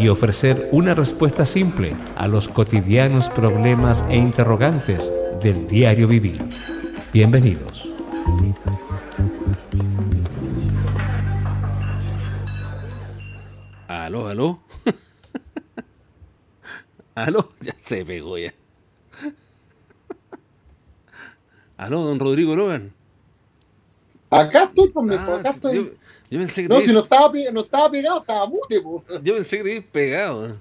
y ofrecer una respuesta simple a los cotidianos problemas e interrogantes del diario vivir. Bienvenidos. Aló, aló. aló, ya se pegó ya. aló, don Rodrigo Logan. Acá estoy, pues, Ah, acá estoy. Yo, yo pensé que no, te- si no estaba, no estaba pegado, estaba mute, po. yo pensé que te pegado.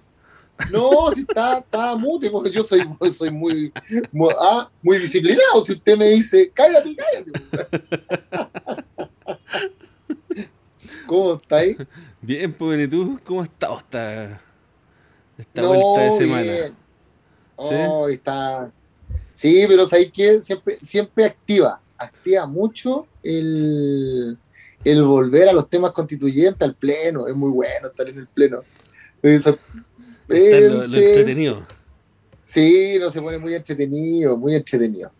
No, si estaba, estaba mute, porque yo soy, soy muy, muy, ah, muy disciplinado. Si usted me dice, cállate, cállate. ¿Cómo está ahí? Bien, pues, ¿y tú? ¿Cómo has estado esta, esta vuelta de semana? bien. ¿Sí? Oh, está. Sí, pero ¿sabes qué? Siempre, siempre activa, activa mucho el, el volver a los temas constituyentes, al pleno. Es muy bueno estar en el pleno. Eso- en lo, lo es- entretenido. Sí, no se pone muy entretenido, muy entretenido.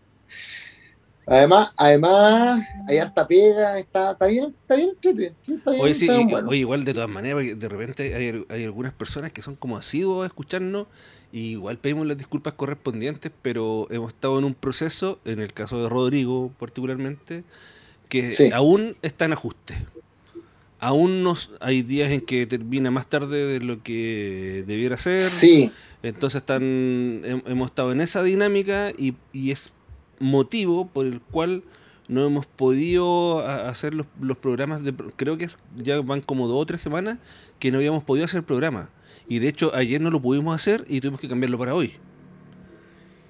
Además, además, hay harta pega, está, está bien, está bien está bien, Oye, sí, está y- bueno. oye, igual de todas maneras, porque de repente hay, hay algunas personas que son como asiduos a escucharnos, y igual pedimos las disculpas correspondientes, pero hemos estado en un proceso, en el caso de Rodrigo particularmente, que Sí. aún está en ajuste. Aún nos, hay días en que termina más tarde de lo que debiera ser. Sí, Entonces están, hem- hemos estado en esa dinámica y, y es motivo por el cual no hemos podido hacer los, los programas de creo que ya van como dos o tres semanas que no habíamos podido hacer programa y de hecho ayer no lo pudimos hacer y tuvimos que cambiarlo para hoy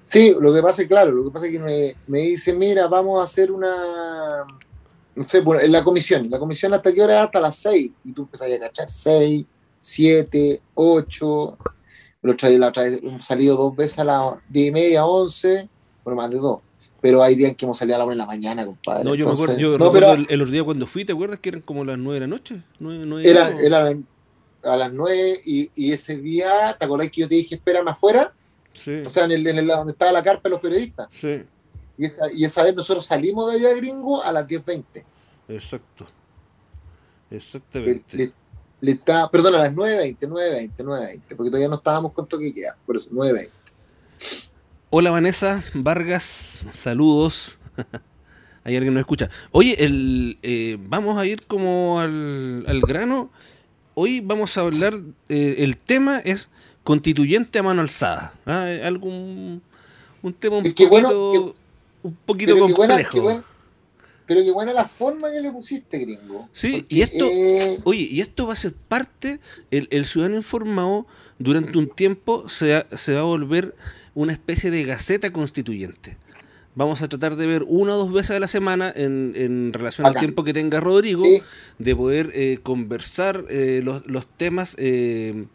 sí, lo que pasa es claro, lo que pasa es que me, me dicen, mira, vamos a hacer una, no sé, bueno, en la comisión, la comisión hasta qué hora, hasta las 6, y tú empezás a cachar 6, 7, 8, la otra, vez- hemos salido dos veces a las 10 y media, 11, bueno, más de dos, pero hay días que hemos salido a la 1 de la mañana, compadre. no yo me entonces- acuerdo yo no, pero el, el otro día cuando fui te acuerdas que eran como las nueve de la noche Nueve- nueve y era, algo. era a las 9 y, y ese día, ¿te acordás que yo te dije, espérame afuera? sí O sea, en el, en el- donde estaba la carpa de los periodistas. sí Y esa, y esa vez nosotros salimos de allá gringo a las 10.20. exacto exactamente le- le está, perdón, a las 9.20, 9.20, 9.20, porque todavía no estábamos con toque queda, por eso, 9.20. Hola Vanessa Vargas, saludos. Hay alguien que nos escucha. Oye, el, eh, vamos a ir como al, al grano. Hoy vamos a hablar, eh, el tema es constituyente a mano alzada. ¿ah? Algún, un tema un Es que bueno, poquito, un poquito Pero qué buena, complejo. qué buena- pero qué buena la forma que le pusiste, gringo. Sí, Porque, y esto- eh, Oye, y esto va a ser parte, el, el ciudadano informado durante un tiempo se, va- se va a volver una especie de gaceta constituyente. Vamos a tratar de ver una o dos veces a la semana en, en relación al tiempo que tenga Rodrigo, sí, de poder eh, conversar eh, los, los temas eh,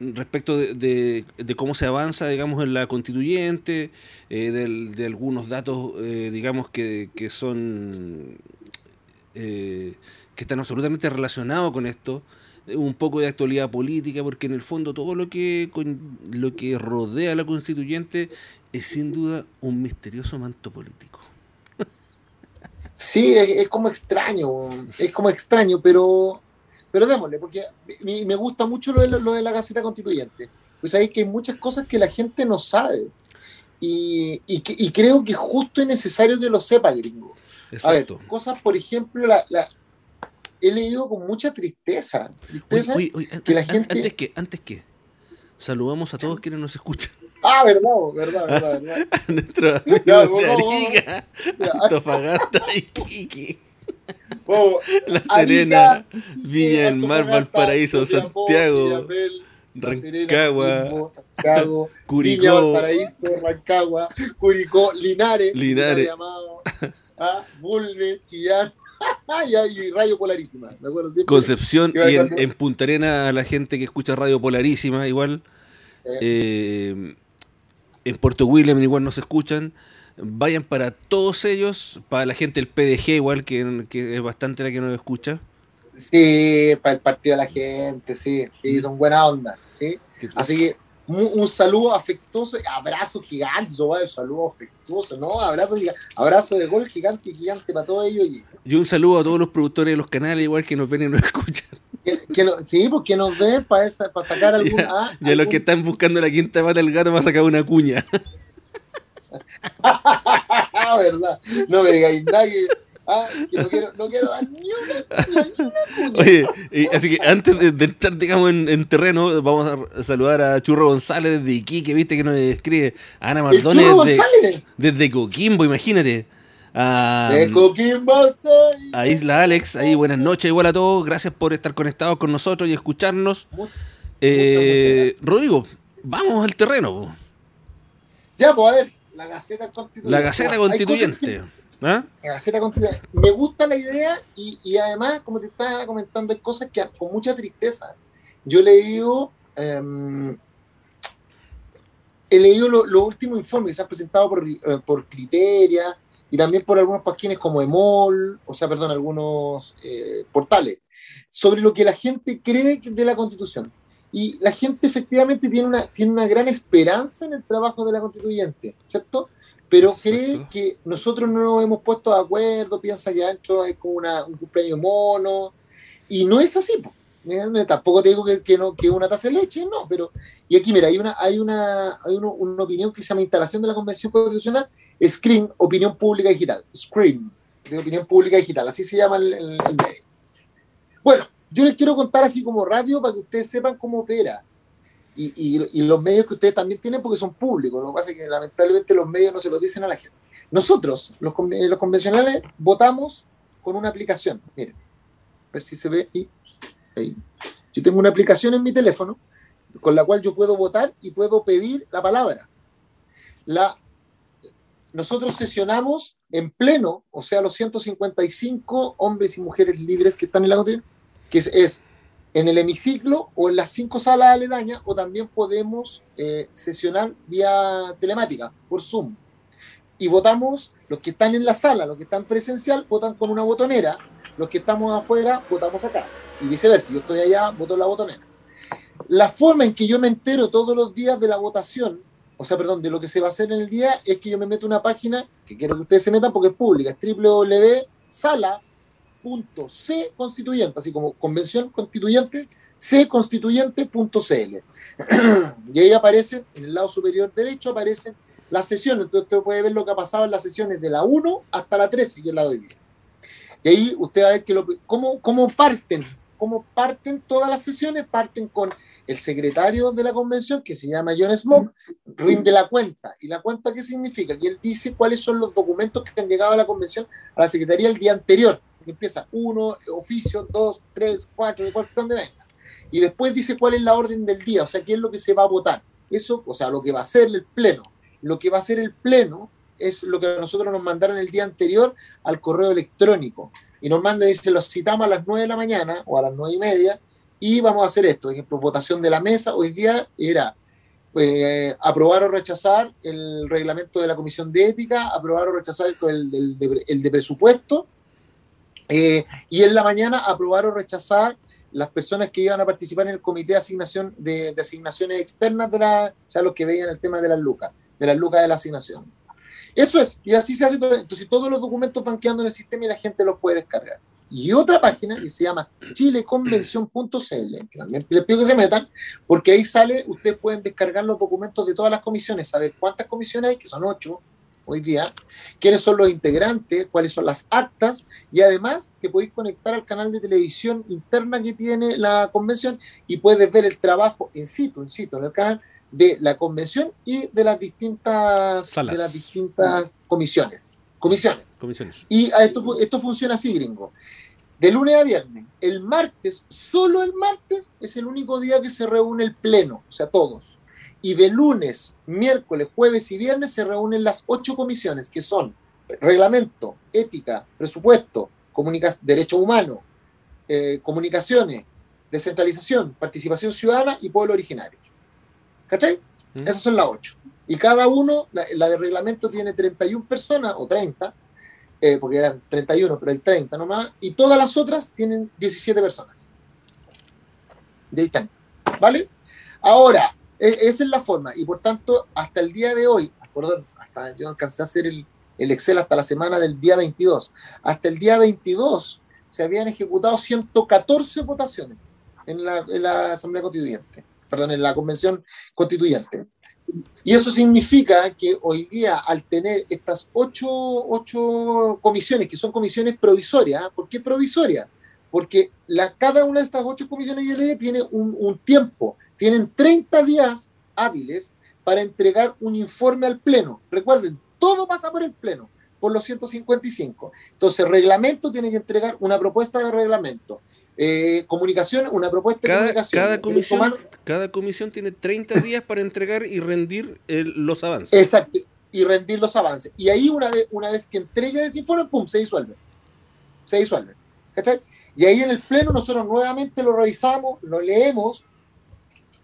respecto de, de- cómo se avanza, digamos, en la constituyente, eh, del- de algunos datos, eh, digamos, que, que son eh, que están absolutamente relacionados con esto, un poco de actualidad política, porque en el fondo todo lo que con- lo que rodea a la constituyente es sin duda un misterioso manto político. sí, es como extraño, es como extraño, pero, pero démosle, porque me, gusta mucho lo de, la- lo de la Gaceta Constituyente. Pues sabéis que hay muchas cosas que la gente no sabe. Y, y, que- y creo que justo es necesario que lo sepa, gringo. A ver, Exacto. cosas, por ejemplo, la, la- he leído con mucha tristeza. Tristeza que la gente- antes que, antes que, saludamos a todos quienes nos escuchan. Ah, verdad, verdad, verdad. verdad. A nuestros Ya, amigos de. Arica, Ya, Antofagasta, Iquique, vamos. La Serena, Viña del Mar, Valparaíso, Santiago, Rancagua, Santiago, Curicó, Valparaíso, Rancagua, Curicó, Linares, Linares. Amado, ah, Bulne, Chillán, y, Radio Polarísima. Me acuerdo siempre. Concepción y en Punta Arena a la gente que escucha Radio Polarísima igual. Eh, Eh, en Puerto William igual nos escuchan. Vayan para todos ellos, para la gente del PDG igual, que, que es bastante la que nos escucha. Sí, para el partido de la gente, sí, sí, son buena onda, ¿sí? Así que un, un saludo afectuoso, abrazo gigante, un saludo afectuoso, ¿no? Abrazo, abrazo de gol gigante, gigante para todos ellos. Y un saludo a todos los productores de los canales, igual que nos ven y nos escuchan. Que, sí, porque nos ven para, para sacar algún. Ah, y a, los que están buscando la quinta pata del gato, va a sacar una cuña. ¿Verdad? No me digáis nadie Ah, que no quiero, no quiero dar ni una, ni una Oye, así que antes de, entrar, digamos, en, terreno, vamos a saludar a Churro González desde Iquique, viste que nos escribe Ana Mardones desde, desde, Coquimbo, imagínate. Ah, de A Isla Alex, ahí buenas noches, igual a todos, gracias por estar conectados con nosotros y escucharnos. eh, Rodrigo, vamos al terreno. Ya, pues a ver, la Gaceta Constituyente. La Gaceta Constituyente. ¿Ah? Me gusta la idea y, además, como te estaba comentando, hay cosas que con mucha tristeza. Yo he leído, em, he leído los últimos informes que se han presentado por, eh, por Criteria y también por algunos páginas como Emol, o sea, perdón, algunos eh, portales, sobre lo que la gente cree de la Constitución. Y la gente efectivamente tiene una, tiene una gran esperanza en el trabajo de la constituyente, ¿cierto? pero cree que nosotros no nos hemos puesto de acuerdo, piensa que Ancho es como una, un cumpleaños mono, y no es así. ¿eh? Tampoco te digo que, que, no, que una taza de leche, no, pero. Y aquí, mira, hay una, hay una, hay una opinión que se llama Instalación de la Convención Constitucional, Screen, Opinión Pública Digital. Screen, de Opinión Pública Digital, así se llama el, el medio. Bueno, yo les quiero contar así como rápido para que ustedes sepan cómo opera y, los medios que ustedes también tienen porque son públicos. Lo que pasa es que lamentablemente los medios no se lo dicen a la gente. Nosotros, los, los convencionales, votamos con una aplicación. Miren, a ver si se ve ahí. Yo tengo una aplicación en mi teléfono con la cual yo puedo votar y puedo pedir la palabra. La, nosotros sesionamos en pleno, o sea, los 155 hombres y mujeres libres que están en la Constitución, que es en el hemiciclo o en las cinco salas aledañas o también podemos eh, sesionar vía telemática, por Zoom. Y votamos, los que están en la sala, los que están presencial, votan con una botonera, los que estamos afuera, votamos acá. Y viceversa, yo estoy allá, voto en la botonera. La forma en que yo me entero todos los días de la votación, o sea, perdón, de lo que se va a hacer en el día, es que yo me meto una página, que quiero que ustedes se metan porque es pública, es www.sala C constituyente, así como convención constituyente, cconstituyente.cl. y ahí aparece, en el lado superior derecho, aparecen las sesiones. Entonces usted puede ver lo que ha pasado en las sesiones de la 1 hasta la 13, que es la de 10. Y ahí usted va a ver que lo, cómo, cómo parten, cómo parten todas las sesiones, parten con el secretario de la convención, que se llama John Smoke, rinde la cuenta. ¿Y la cuenta qué significa? Que él dice cuáles son los documentos que han llegado a la convención, a la secretaría el día anterior empieza uno, oficio, dos, tres, cuatro, de donde venga. Y después dice cuál es la orden del día, o sea, qué es lo que se va a votar. Eso, o sea, lo que va a ser el pleno. Lo que va a ser el pleno es lo que nosotros nos mandaron el día anterior al correo electrónico. Y nos mandan, dice, los citamos a las nueve de la mañana o a las nueve y media y vamos a hacer esto. Por ejemplo, votación de la mesa. Hoy día era eh, aprobar o rechazar el reglamento de la Comisión de Ética, aprobar o rechazar el, el de presupuesto eh, y en la mañana aprobar o rechazar las personas que iban a participar en el comité de asignación de, asignaciones externas de la, o sea, los que veían el tema de las lucas, de las lucas de la asignación. Eso es, y así se hace. Entonces todos los documentos van quedando en el sistema y la gente los puede descargar. Y otra página que se llama chileconvención.cl, que también les pido que se metan, porque ahí sale, ustedes pueden descargar los documentos de todas las comisiones, saber cuántas comisiones hay, que son ocho, hoy día, quiénes son los integrantes, cuáles son las actas y además te podéis conectar al canal de televisión interna que tiene la convención y puedes ver el trabajo en situ, en situ, en el canal de la convención y de las distintas, De las distintas comisiones. Comisiones. comisiones. Y esto, esto funciona así, gringo. De lunes a viernes. El martes, solo el martes, es el único día que se reúne el pleno, o sea, todos y de lunes, miércoles, jueves y viernes se reúnen las ocho comisiones, que son reglamento, ética, presupuesto, derechos humanos, eh, comunicaciones, descentralización, participación ciudadana y pueblo originario. ¿Cachai? Mm. Esas son las ocho. Y cada uno, la, de reglamento tiene 31 personas o 30, eh, porque eran 31, pero hay 30 nomás, y todas las otras tienen 17 personas. De ahí están. ¿Vale? Ahora, esa es la forma, y por tanto, hasta el día de hoy, perdón, hasta yo alcancé a hacer el, el Excel hasta la semana del día 22, hasta el día 22 se habían ejecutado 114 votaciones en la, en la Asamblea Constituyente, perdón, en la Convención Constituyente. Y eso significa que hoy día, al tener estas ocho, ocho comisiones, que son comisiones provisorias, ¿ah? ¿por qué provisorias? Porque la, cada una de estas ocho comisiones ley tiene un tiempo, tienen 30 días hábiles para entregar un informe al Pleno. Recuerden, todo pasa por el Pleno, por los 155. Entonces, reglamento tiene que entregar una propuesta de reglamento. Eh, comunicación, una propuesta cada, de comunicación. Cada comisión, cada comisión tiene 30 días para entregar y rendir los avances. Exacto, y rendir los avances. Y ahí una vez, una vez que entregue ese informe, ¡pum!, se disuelve. Se disuelve. ¿Cachai? Y ahí en el Pleno nosotros nuevamente lo revisamos, lo leemos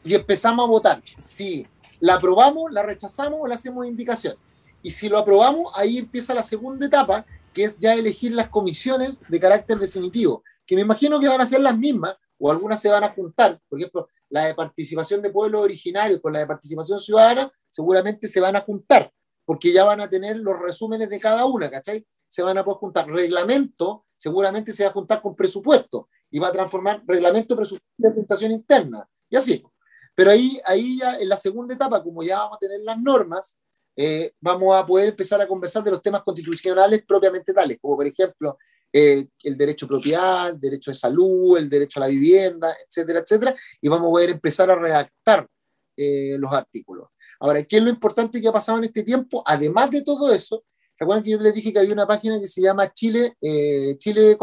y empezamos a votar. Si la aprobamos, la rechazamos o le hacemos indicación. Y si lo aprobamos, ahí empieza la segunda etapa, que es ya elegir las comisiones de carácter definitivo que me imagino que van a ser las mismas, o algunas se van a juntar. Por ejemplo, la de participación de pueblos originarios con la de participación ciudadana, seguramente se van a juntar, porque ya van a tener los resúmenes de cada una, ¿cachai? Se van a poder juntar. Reglamento, seguramente se va a juntar con presupuesto, y va a transformar reglamento, presupuesto de presentación interna, y así. Pero ahí, ahí ya en la segunda etapa, como ya vamos a tener las normas, eh, vamos a poder empezar a conversar de los temas constitucionales propiamente tales, como por ejemplo eh, el derecho a propiedad, el derecho de salud, el derecho a la vivienda, etcétera, etcétera, y vamos a poder empezar a redactar eh, los artículos. Ahora, ¿qué es lo importante que ha pasado en este tiempo? Además de todo eso, ¿se acuerdan que yo les dije que había una página que se llama Chile, eh, Chile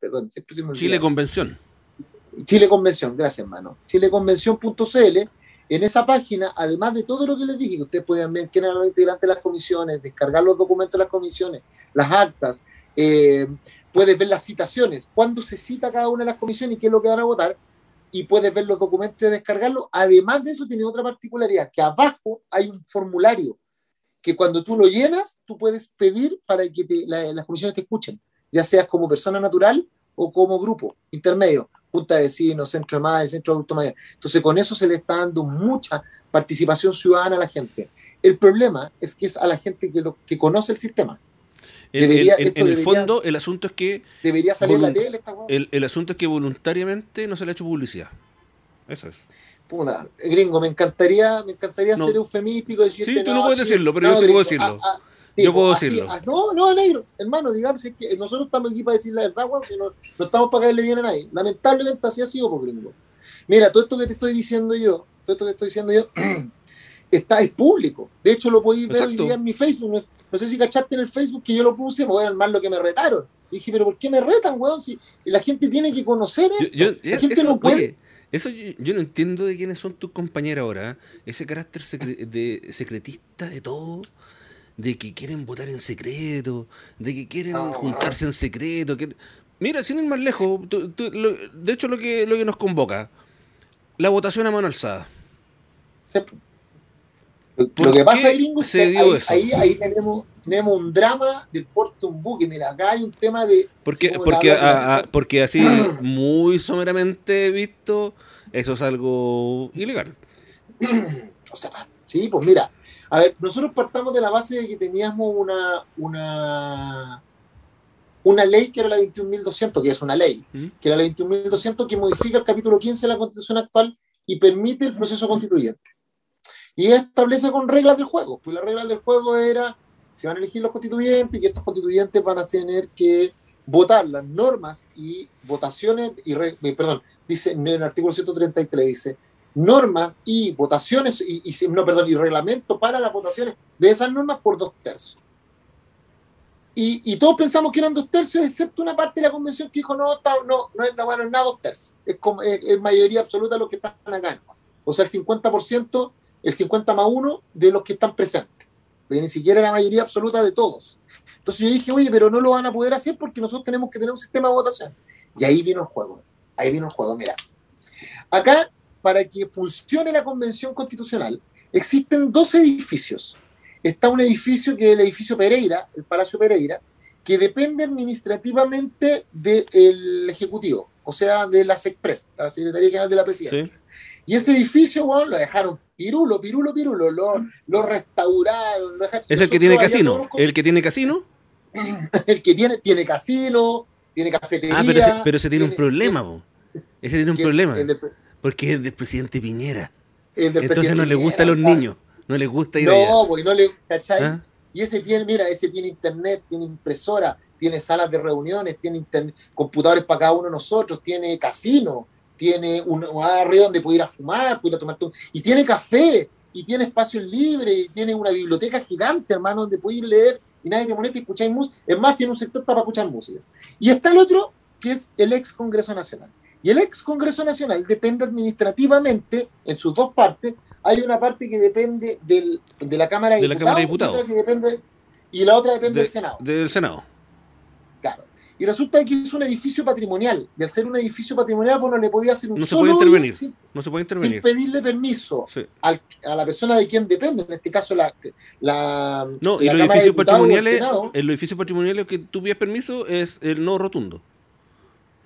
Perdón, Chile Convención. Chile Convención, gracias hermano. Chileconvención.cl. En esa página, además de todo lo que les dije, ustedes pueden ver quién eran los integrantes de las comisiones, descargar los documentos de las comisiones, las actas, eh, puedes ver las citaciones, cuándo se cita cada una de las comisiones y qué es lo que van a votar, y puedes ver los documentos y descargarlos. Además de eso, tiene otra particularidad, que abajo hay un formulario que cuando tú lo llenas, tú puedes pedir para que las comisiones te escuchen, ya seas como persona natural o como grupo intermedio, junta de vecinos, centro de madre, centro de adulto mayor. Entonces, con eso se le está dando mucha participación ciudadana a la gente. El problema es que es a la gente que, lo, que conoce el sistema en el fondo, el asunto es que. Debería salir la tele el, el, asunto es que voluntariamente no se le ha hecho publicidad. Eso es. Gringo, me encantaría, me encantaría ser eufemístico. Decirte, sí, tú no, puedes decirlo, pero yo sí puedo decirlo. Ah, ah, yo puedo decirlo. Ah, no, no, negro, hermano, digamos que nosotros estamos aquí para decir la verdad, no, no, estamos para caerle bien a nadie. Lamentablemente así ha sido, por pues, gringo. Mira, todo esto que te estoy diciendo yo, todo esto que estoy diciendo yo, está, es público. De hecho, lo podéis ver hoy día en mi Facebook. No sé si cachaste en el Facebook que yo lo puse, me voy a armar lo que me retaron. Y dije, pero ¿por qué me retan, weón? Si la gente tiene que conocer esto. la gente no puede. eso yo, no entiendo de quiénes son tus compañeros ahora. ¿eh? Ese carácter de secretista de todo, de que quieren votar en secreto, de que quieren juntarse en secreto. Mira, sin ir más lejos, de hecho lo que, lo que nos convoca, la votación a mano alzada. Lo que pasa, gringo, es que ahí, ahí, tenemos, tenemos un drama del puerto un buque. Mira, acá hay un tema de. Porque, porque, porque así, muy someramente visto, eso es algo ilegal. o sea, sí, pues mira, a ver, nosotros partamos de la base de que teníamos una, una, una ley que era la 21.200, que es una ley, que era la 21.200 que modifica el capítulo 15 de la Constitución actual y permite el proceso constituyente y establece con reglas del juego. Pues las reglas del juego era, se van a elegir los constituyentes y estos constituyentes van a tener que votar las normas y votaciones, y eh, perdón, dice en el artículo 133, dice, normas y votaciones, y, no, perdón, y reglamento para las votaciones de esas normas por dos tercios. Y, todos pensamos que eran dos tercios, excepto una parte de la convención que dijo, no, no, no es, nada dos tercios, es, como, es, mayoría absoluta los que están acá. O sea, el 50% el 50 más 1 de los que están presentes, ni siquiera la mayoría absoluta de todos. Entonces yo dije, oye, pero no lo van a poder hacer porque nosotros tenemos que tener un sistema de votación. Y ahí vino el juego, ahí vino el juego. Mira, acá, para que funcione la convención constitucional, existen dos edificios. Está un edificio que es el edificio Pereira, el Palacio Pereira, que depende administrativamente del Ejecutivo, o sea, de la SECPRES, la Secretaría General de la Presidencia. Y ese edificio, bueno, lo dejaron pirulo, pirulo, pirulo, lo, lo restauraron. ¿Es el que tiene casino? ¿El que tiene casino? el que tiene, tiene casino, tiene cafetería. Ah, pero ese, pero ese tiene, un problema, po. Ese tiene un problema. Porque es del presidente Piñera. Entonces no le gusta a los niños. No le gusta ir allá. No, pues no le. ¿Cachai? ¿Ah? Y ese tiene, mira, ese tiene internet, tiene impresora, tiene salas de reuniones, tiene computadores para cada uno de nosotros, tiene casino, tiene un, un donde puede ir a fumar, puede ir a tomar todo, y tiene café, y tiene espacios libres, y tiene una biblioteca gigante, hermano, donde puede ir a leer y nadie te molesta y escuchar música. Es más, tiene un sector para escuchar música. Y está el otro, que es el ex Congreso Nacional. Y el ex Congreso Nacional depende administrativamente, en sus dos partes, hay una parte que depende del, de la Cámara de, Diputados, y la otra depende del Senado. Del Senado. Claro. Y resulta que es un edificio patrimonial. Y al ser un edificio patrimonial, bueno, le podía hacer un no se puede intervenir. no se puede intervenir. Sin pedirle permiso a la persona de quien depende, en este caso la. la no, y los edificios patrimoniales, el edificio patrimonial que tú pides permiso es el no rotundo.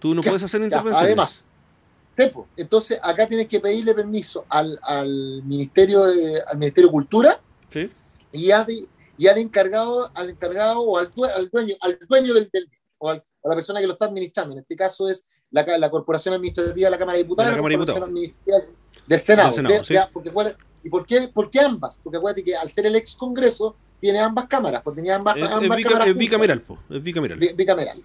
Tú no puedes hacer intervenciones. además, entonces acá tienes que pedirle permiso al, al Ministerio de, al Ministerio de Cultura y, al, y al encargado, al encargado o al, dueño, al dueño del, del o a la persona que lo está administrando. En este caso es la, la Corporación Administrativa de la Cámara de Diputados, la, Corporación del Senado. ¿Y por qué, por qué ambas? Porque acuérdate que al ser el ex Congreso tiene ambas cámaras, pues tenía ambas, ambas cámaras. Es bicameral, es bicameral. bicameral.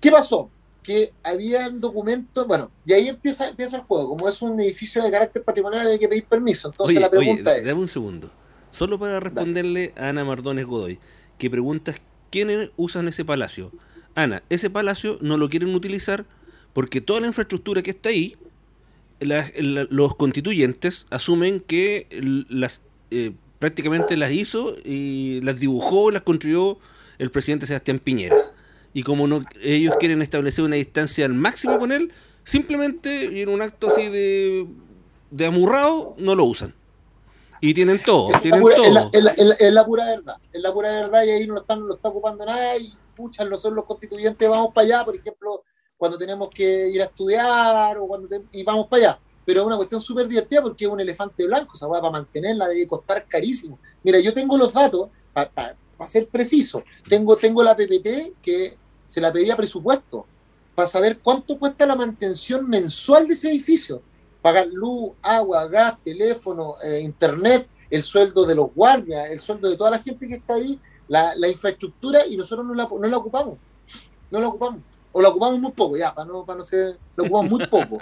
¿Qué pasó? Que habían documentos, bueno, y ahí empieza, empieza el juego, como es un edificio de carácter patrimonial hay que pedir permiso, entonces la pregunta es... Dame un segundo, solo para responderle a Ana Mardones Godoy, que preguntas quiénes usan ese palacio. Ana, ese palacio no lo quieren utilizar porque toda la infraestructura que está ahí, los constituyentes asumen que las eh, prácticamente las hizo y las dibujó, las construyó el presidente Sebastián Piñera y como no ellos quieren establecer una distancia al máximo con él, simplemente en un acto así de, de amurrado no lo usan. Y tienen todo, es tienen la todo. Es la, pura verdad, es la pura verdad y ahí no, están, no está ocupando nada y pucha, nosotros los constituyentes vamos para allá, por ejemplo, cuando tenemos que ir a estudiar o cuando y vamos para allá. Pero es una cuestión súper divertida porque es un elefante blanco, esa va para mantenerla debe costar carísimo. Mira, yo tengo los datos, para ser preciso, tengo, tengo la PPT que se la pedía presupuesto para saber cuánto cuesta la mantención mensual de ese edificio. Pagar luz, agua, gas, teléfono, eh, internet, el sueldo de los guardias, el sueldo de toda la gente que está ahí, la, infraestructura y nosotros no la, no la ocupamos. No la ocupamos. O la ocupamos muy poco, ya, para no, para no ser, la ocupamos muy poco.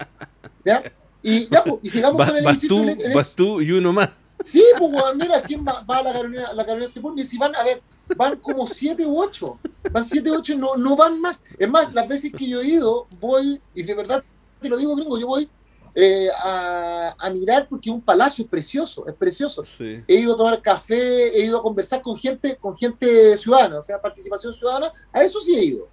¿Ya? Y ya, pues, y sigamos con el edificio. Tú, vas tú y uno más. Sí, pues, mira, ¿quién va, a la Carolina, la Carolina Y si van, a ver, van como siete u ocho. Van siete u ocho, no, no van más. Es más, las veces que yo he ido, voy, y de verdad te lo digo, gringo, yo voy eh, a, a, mirar porque un palacio es precioso, es precioso. He ido a tomar café, he ido a conversar con gente, con gente ciudadana, o sea, participación ciudadana, a eso sí he ido.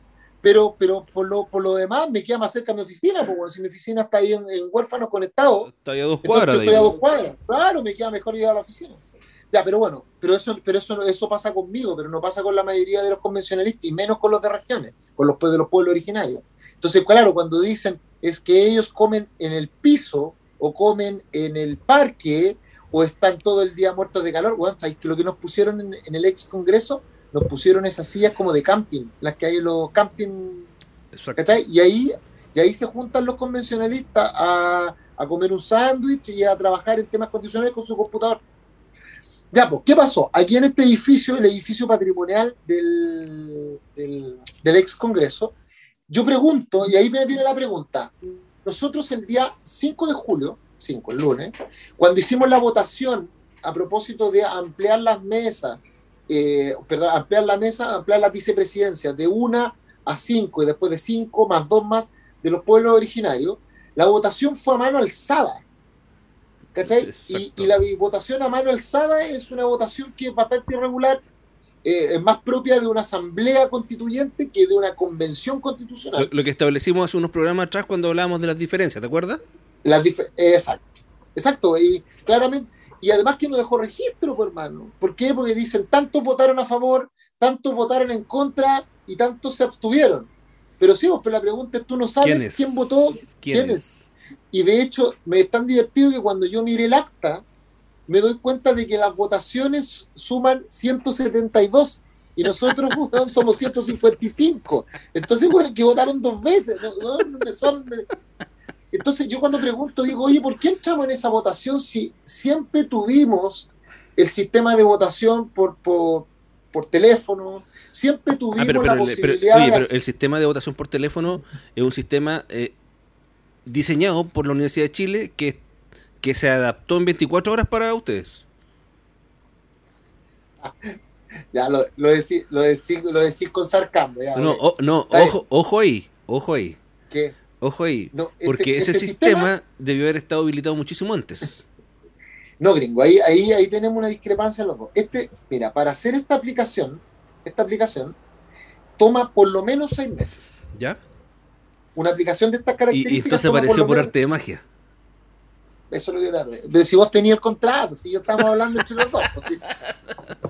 Pero, pero por, lo, por lo demás me queda más cerca mi oficina, porque si mi oficina está ahí en, huérfanos conectado. Está ahí a dos cuadras. Yo estoy a dos cuadras. Claro, me queda mejor ir a la oficina. Ya, pero bueno, pero eso, pero eso, eso pasa conmigo, pero no pasa con la mayoría de los convencionalistas y menos con los de regiones, con los de los pueblos originarios. Entonces, claro, cuando dicen es que ellos comen en el piso o comen en el parque o están todo el día muertos de calor, bueno, lo que nos pusieron en, en el ex congreso, nos pusieron esas sillas como de camping, las que hay en los camping, Y ahí, y ahí se juntan los convencionalistas a, a comer un sándwich y a trabajar en temas constitucionales con su computador. Ya, pues, ¿qué pasó? Aquí en este edificio, el edificio patrimonial del, del, ex Congreso, yo pregunto, y ahí me viene la pregunta, nosotros el día 5 de julio, 5, el lunes, cuando hicimos la votación a propósito de ampliar las mesas, eh, perdón, ampliar la mesa, ampliar la vicepresidencia de una a cinco y después de cinco más dos más de los pueblos originarios, la votación fue a mano alzada. ¿Cachai? Y, la votación a mano alzada es una votación que es bastante irregular, eh, es más propia de una asamblea constituyente que de una convención constitucional. Lo, que establecimos hace unos programas atrás cuando hablábamos de las diferencias, ¿te acuerdas? Las exacto, exacto, y claramente, y además que no dejó registro, pues, hermano. ¿Por qué? Porque dicen, tantos votaron a favor, tantos votaron en contra y tantos se abstuvieron. Pero sí, pues, pero la pregunta es, tú no sabes quién, votó, quién, es? Y de hecho, me es tan divertido que cuando yo mire el acta, me doy cuenta de que las votaciones suman 172 y nosotros somos 155. Entonces, bueno, que votaron dos veces. Entonces, yo cuando pregunto, digo, oye, ¿por qué entramos en esa votación si siempre tuvimos el sistema de votación por, por, teléfono? Siempre ah, tuvimos la posibilidad. oye, pero el sistema de votación por teléfono es un sistema eh, diseñado por la Universidad de Chile que, que se adaptó en 24 horas para ustedes. Ya lo, lo, decís, lo, lo decís con sarcasmo. no, no ojo, ojo ahí, ojo ahí. ¿Qué? Ojo ahí, este, porque ese este sistema, debió haber estado habilitado muchísimo antes. No, gringo, ahí, ahí, ahí tenemos una discrepancia los dos. Este, mira, para hacer esta aplicación, esta aplicación toma por lo menos seis meses. ¿Ya? Una aplicación de estas características. Y, esto se apareció por arte de magia. Eso es lo que darle. De si vos tenías el contrato, si yo estamos hablando entre los dos. Pues, sí,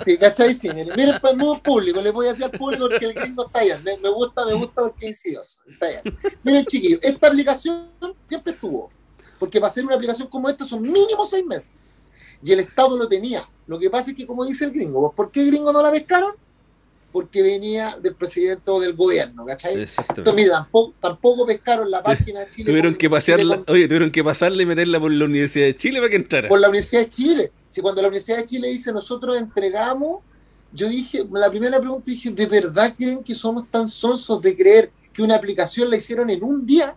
sí, ¿cachai? Sí, miren, miren pues, muy público, le voy a decir al público porque el gringo está allá. Me, me gusta, me gusta porque es insidioso. Está allá. Miren, chiquillos, esta aplicación siempre estuvo. Porque para hacer una aplicación como esta son mínimo seis meses. Y el Estado lo tenía. Lo que pasa es que, como dice el gringo, ¿por qué gringo no la pescaron? Porque venía del presidente o del gobierno, ¿cachai? Entonces, mira, tampoco, pescaron la página de Chile. Tuvieron que pasearla, oye, tuvieron que pasarla y meterla por la Universidad de Chile para que entrara. Por la Universidad de Chile. Si cuando la Universidad de Chile dice nosotros entregamos, yo dije, la primera pregunta dije, ¿de verdad creen que somos tan sonsos de creer que una aplicación la hicieron en un día?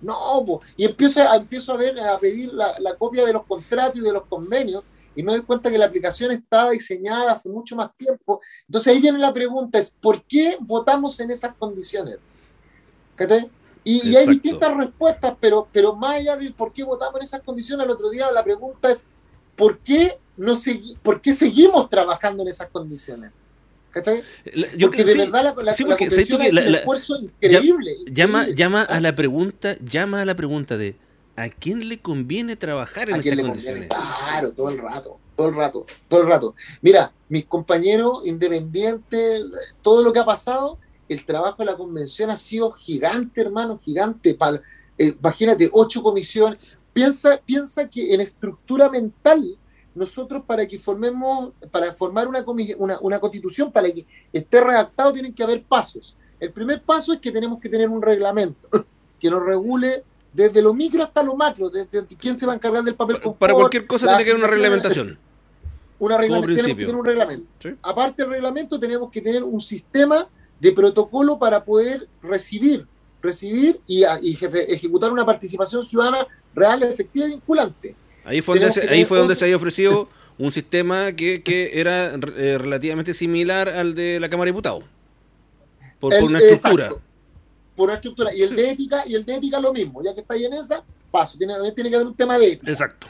No, y empiezo a, empiezo a ver, a pedir la, la copia de los contratos y de los convenios y me doy cuenta que la aplicación estaba diseñada hace mucho más tiempo. Entonces ahí viene la pregunta, es ¿por qué votamos en esas condiciones? Y, hay distintas respuestas, pero, pero más allá del por qué votamos en esas condiciones, el otro día la pregunta es ¿por qué, no por qué seguimos trabajando en esas condiciones? ¿Cachai? porque de verdad la, la, un esfuerzo increíble. Llama, llama a la pregunta, llama a la pregunta de ¿a quién le conviene trabajar en estas condiciones? Claro, todo el rato, todo el rato, todo el rato. Mira, mis compañeros independientes, todo lo que ha pasado, el trabajo de la convención ha sido gigante, hermano, gigante. Eh, imagínate, ocho comisiones. Piensa, piensa que en estructura mental, nosotros para que formemos, para formar una, una, una constitución, para que esté redactado, tienen que haber pasos. El primer paso es que tenemos que tener un reglamento que nos regule desde lo micro hasta lo macro, desde quién se va a encargar del papel Para cualquier cosa tiene que haber una reglamentación. Una reglamentación, tenemos que tener un reglamento. Aparte del reglamento, tenemos que tener un sistema de protocolo para poder recibir, recibir y, ejecutar una participación ciudadana real, efectiva y vinculante. Ahí fue donde, se, ahí fue donde se había ofrecido un sistema que, era eh, relativamente similar al de la Cámara de Diputados. Por, una estructura por una estructura. Y el de ética, y el de ética lo mismo, ya que está ahí en esa, paso. Tiene, tiene que haber un tema de ética. Exacto.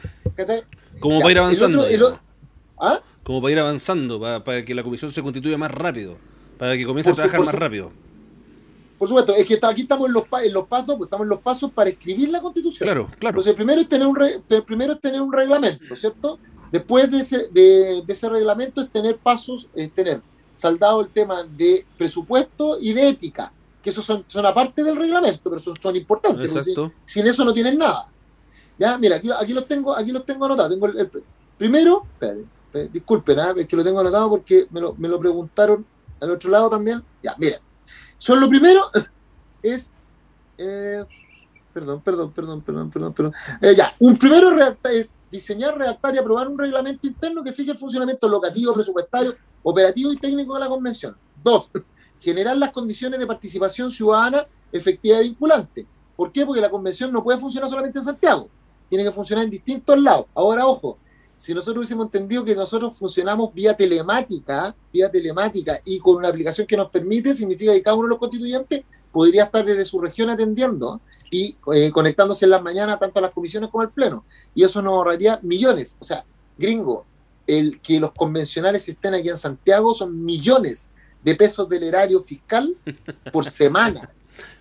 Como para ir avanzando. ¿Ah? Como para ir avanzando, para, que la comisión se constituya más rápido, para que comience a trabajar más rápido. Por supuesto, es que aquí estamos en los, en los pasos, pues estamos en los pasos para escribir la constitución. Claro, claro. Entonces, primero es tener un, primero es tener un reglamento, ¿cierto? Después de ese, de, de ese reglamento es tener pasos, es tener saldado el tema de presupuesto y de ética que esos son, son aparte del reglamento, pero son, son importantes. sin eso no tienen nada. Ya, mira, aquí, aquí los tengo, aquí los tengo anotados. Tengo el, primero, disculpen, ¿eh? es que lo tengo anotado porque me lo, me lo preguntaron al otro lado también. Ya, miren. Son lo primero es eh, perdón, perdón, perdón, perdón, perdón, perdón. Eh, ya, un primero es diseñar, redactar y aprobar un reglamento interno que fije el funcionamiento locativo, presupuestario, operativo y técnico de la convención. Dos, generar las condiciones de participación ciudadana efectiva y vinculante. ¿Por qué? Porque la convención no puede funcionar solamente en Santiago, tiene que funcionar en distintos lados. Ahora, ojo, si nosotros hubiésemos entendido que nosotros funcionamos vía telemática, vía telemática y con una aplicación que nos permite, significa que cada uno de los constituyentes podría estar desde su región atendiendo y eh, conectándose en las mañanas tanto a las comisiones como al pleno. Y eso nos ahorraría millones. O sea, gringo, el que los convencionales estén aquí en Santiago son millones de pesos del erario fiscal por semana.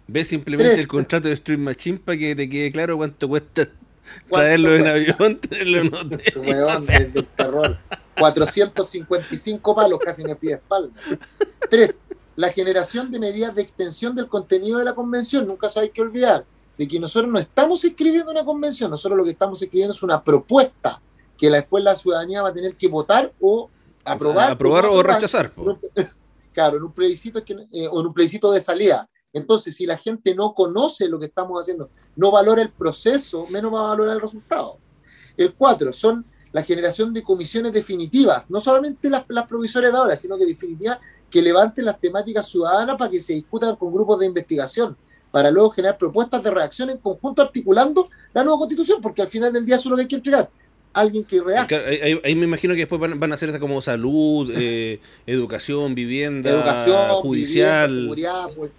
Ve simplemente el contrato de Stream Machine para que te quede claro cuánto cuesta Traerlo en avión, traerlo en hotel. Su weón del, del terror. 455 palos, casi me fui de espalda. Tres, la generación de medidas de extensión del contenido de la convención. Nunca se hay que olvidar de que nosotros no estamos escribiendo una convención, nosotros lo que estamos escribiendo es una propuesta que la, después la ciudadanía va a tener que votar o aprobar. aprobar o, rechazar. Un, claro, en un plebiscito eh, o en un plebiscito de salida. Entonces, si la gente no conoce lo que estamos haciendo, no valora el proceso, menos va a valorar el resultado. El cuatro, son la generación de comisiones definitivas, no solamente las, las provisorias de ahora, sino que definitivas que levanten las temáticas ciudadanas para que se discutan con grupos de investigación, para luego generar propuestas de reacción en conjunto articulando la nueva constitución, porque al final del día eso es lo que hay que entregar. Alguien que redacte. Ahí, ahí, me imagino que después van, van a hacer esa como salud, eh, educación, vivienda, educación, judicial. Vivienda, seguridad, pues,